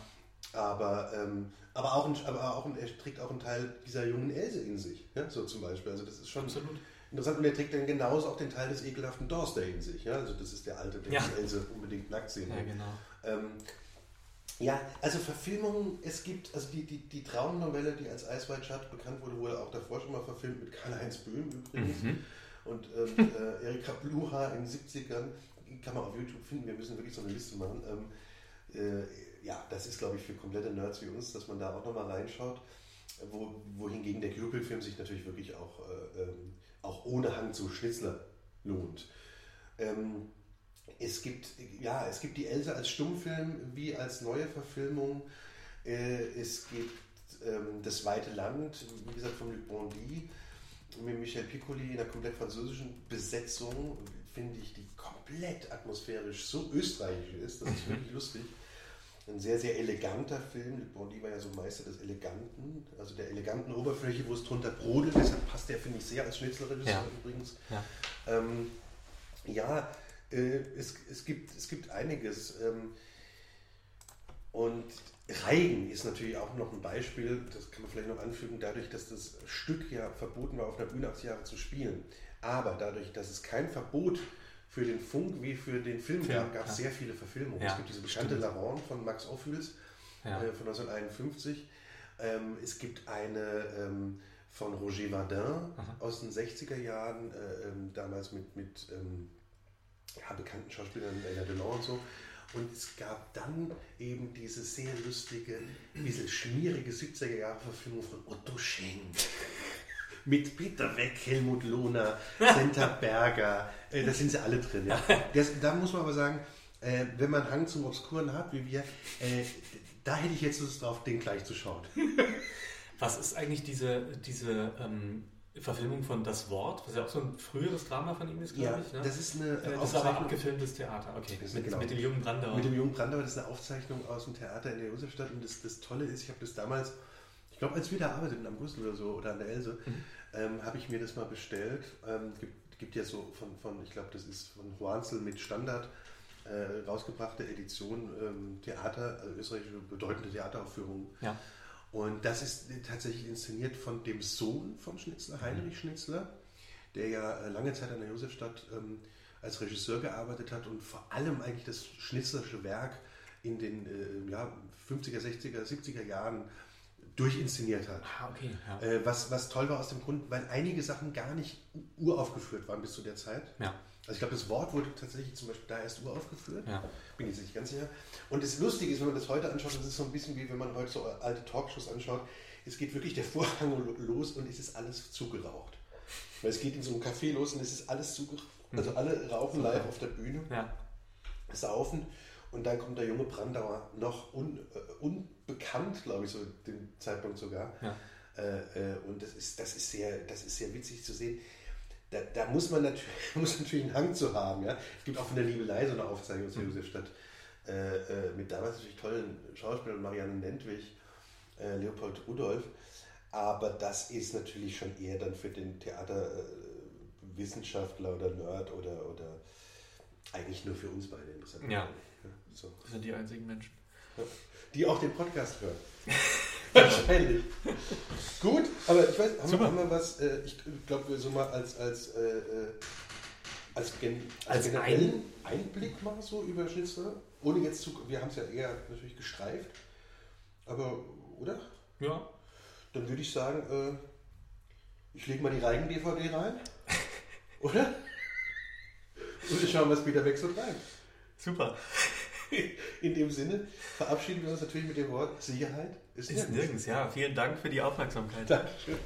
Aber, ähm, aber, auch ein, aber auch ein, er trägt auch einen Teil dieser jungen Else in sich. Ja? So zum Beispiel. Also das ist schon Absolut. Interessant. Und er trägt dann genauso auch den Teil des ekelhaften Dorster in sich. Ja? Also das ist der alte, der ja. Else unbedingt nackt sehen will. Ja, genau. Ähm, ja, also Verfilmungen, es gibt, also die, die, die Traumnovelle, die als Ice White Shut bekannt wurde, wurde auch davor schon mal verfilmt mit Karl-Heinz Böhm übrigens. Mhm. Und ähm, (laughs) äh, Erika Bluha in den 70ern, kann man auf YouTube finden, wir müssen wirklich so eine Liste machen. Ähm, äh, ja, das ist, glaube ich, für komplette Nerds wie uns, dass man da auch nochmal reinschaut. Wo, wohingegen der Kürbelfilm sich natürlich wirklich auch, äh, ähm, auch ohne Hang zu Schnitzler lohnt. Ähm, es gibt, ja, es gibt die Else als Stummfilm wie als neue Verfilmung. Äh, es gibt ähm, Das Weite Land, wie gesagt, von Luc Bondy mit Michel Piccoli in einer komplett französischen Besetzung, finde ich, die komplett atmosphärisch so österreichisch ist. Das ist wirklich (laughs) lustig. Ein sehr, sehr eleganter Film. Luc Bondy war ja so Meister des Eleganten, also der eleganten Oberfläche, wo es drunter brodelt. Deshalb passt der, finde ich, sehr als Schnitzelregisseur ja. übrigens. Ja, ähm, ja äh, es, es, gibt, es gibt einiges. Ähm, und Reigen ist natürlich auch noch ein Beispiel, das kann man vielleicht noch anfügen, dadurch, dass das Stück ja verboten war, auf einer Bühne 80 Jahre zu spielen. Aber dadurch, dass es kein Verbot für den Funk wie für den Film gab, gab es ja. sehr viele Verfilmungen. Ja, es gibt diese bekannte Laron von Max Ophüls ja. äh, von 1951. Ähm, es gibt eine ähm, von Roger Vardin Aha. aus den 60er Jahren, äh, ähm, damals mit, mit ähm, bekannten Schauspielern, Ella Delon und so. Und es gab dann eben diese sehr lustige, bisschen schmierige 70er-Jahre-Verfilmung von Otto Schenk. Mit Peter Weck, Helmut Lohner, Senta (laughs) Berger, äh, da sind sie alle drin. Ja. Das, da muss man aber sagen, äh, wenn man Hang zum Obskuren hat, wie wir, äh, da hätte ich jetzt Lust drauf, den gleich zu schauen. (laughs) Was ist eigentlich diese, diese ähm, Verfilmung von Das Wort, was ja auch so ein früheres Drama von ihm ist, glaube ja, ich. Ne? Das ist eine äh, das ist aber abgefilmtes Theater, okay. Mit, genau. mit, dem jungen Brandauer. Mit dem jungen Brandauer, das ist eine Aufzeichnung aus dem Theater in der Josefstadt. Und das, das Tolle ist, ich habe das damals, ich glaube, als wir da arbeiteten am Brüssel oder so oder an der Else, mhm. ähm, habe ich mir das mal bestellt. Ähm, gibt, gibt ja so von, von ich glaube, das ist von Hoansel mit Standard äh, rausgebrachte Edition ähm, Theater, also österreichische bedeutende Theateraufführungen. Ja und das ist tatsächlich inszeniert von dem Sohn vom Schnitzler, Heinrich Schnitzler, der ja äh, lange Zeit an der Josefstadt ähm, als Regisseur gearbeitet hat und vor allem eigentlich das schnitzlerische Werk in den äh, ja, 50er, 60er, 70er Jahren durchinszeniert hat. Ah, okay, ja. äh, was, was toll war aus dem Grund, weil einige Sachen gar nicht uraufgeführt waren bis zu der Zeit. Ja. Also ich glaube, das Wort wurde tatsächlich zum Beispiel da erst uraufgeführt. Ja. Bin jetzt nicht ganz sicher. Und das Lustige ist, wenn man das heute anschaut, das ist so ein bisschen wie wenn man heute so alte Talkshows anschaut, es geht wirklich der Vorhang los und es ist alles zugeraucht. Weil es geht in so einem Café los und es ist alles zugeraucht. Mhm. Also alle rauchen Super. live auf der Bühne, ja. saufen und dann kommt der junge Brandauer noch un, äh, unbekannt, glaube ich, so den Zeitpunkt sogar. Ja. Äh, äh, und das ist, das, ist sehr, das ist sehr witzig zu sehen da, da, muss man natürlich, (laughs) muss natürlich einen Hang zu haben. Ja? Es gibt auch von der Liebelei so eine Aufzeichnung aus mhm. Josefstadt äh, äh, mit damals natürlich tollen Schauspielern, Marianne Nentwich, äh, Leopold Rudolph. Aber das ist natürlich schon eher dann für den Theaterwissenschaftler äh, oder Nerd oder, oder eigentlich nur für uns beide interessant. Ja. ja so. Das sind die einzigen Menschen. Die auch den Podcast hören. (laughs) Wahrscheinlich. Gut, aber ich weiß, haben, wir, haben wir was, äh, ich glaube, so mal als, als, äh, äh als, gen, als, als ein Einblick mal so über Schnitzer, ohne jetzt zu, wir haben es ja eher natürlich gestreift, aber, oder? Ja. Dann würde ich sagen, äh, ich lege mal die Reigen-DVD rein, (laughs) oder? Und wir schauen, was wieder wechselt rein. Super. In dem Sinne verabschieden wir uns natürlich mit dem Wort Sicherheit ist, ist nirgends. nirgends. Ja, vielen Dank für die Aufmerksamkeit. Dankeschön.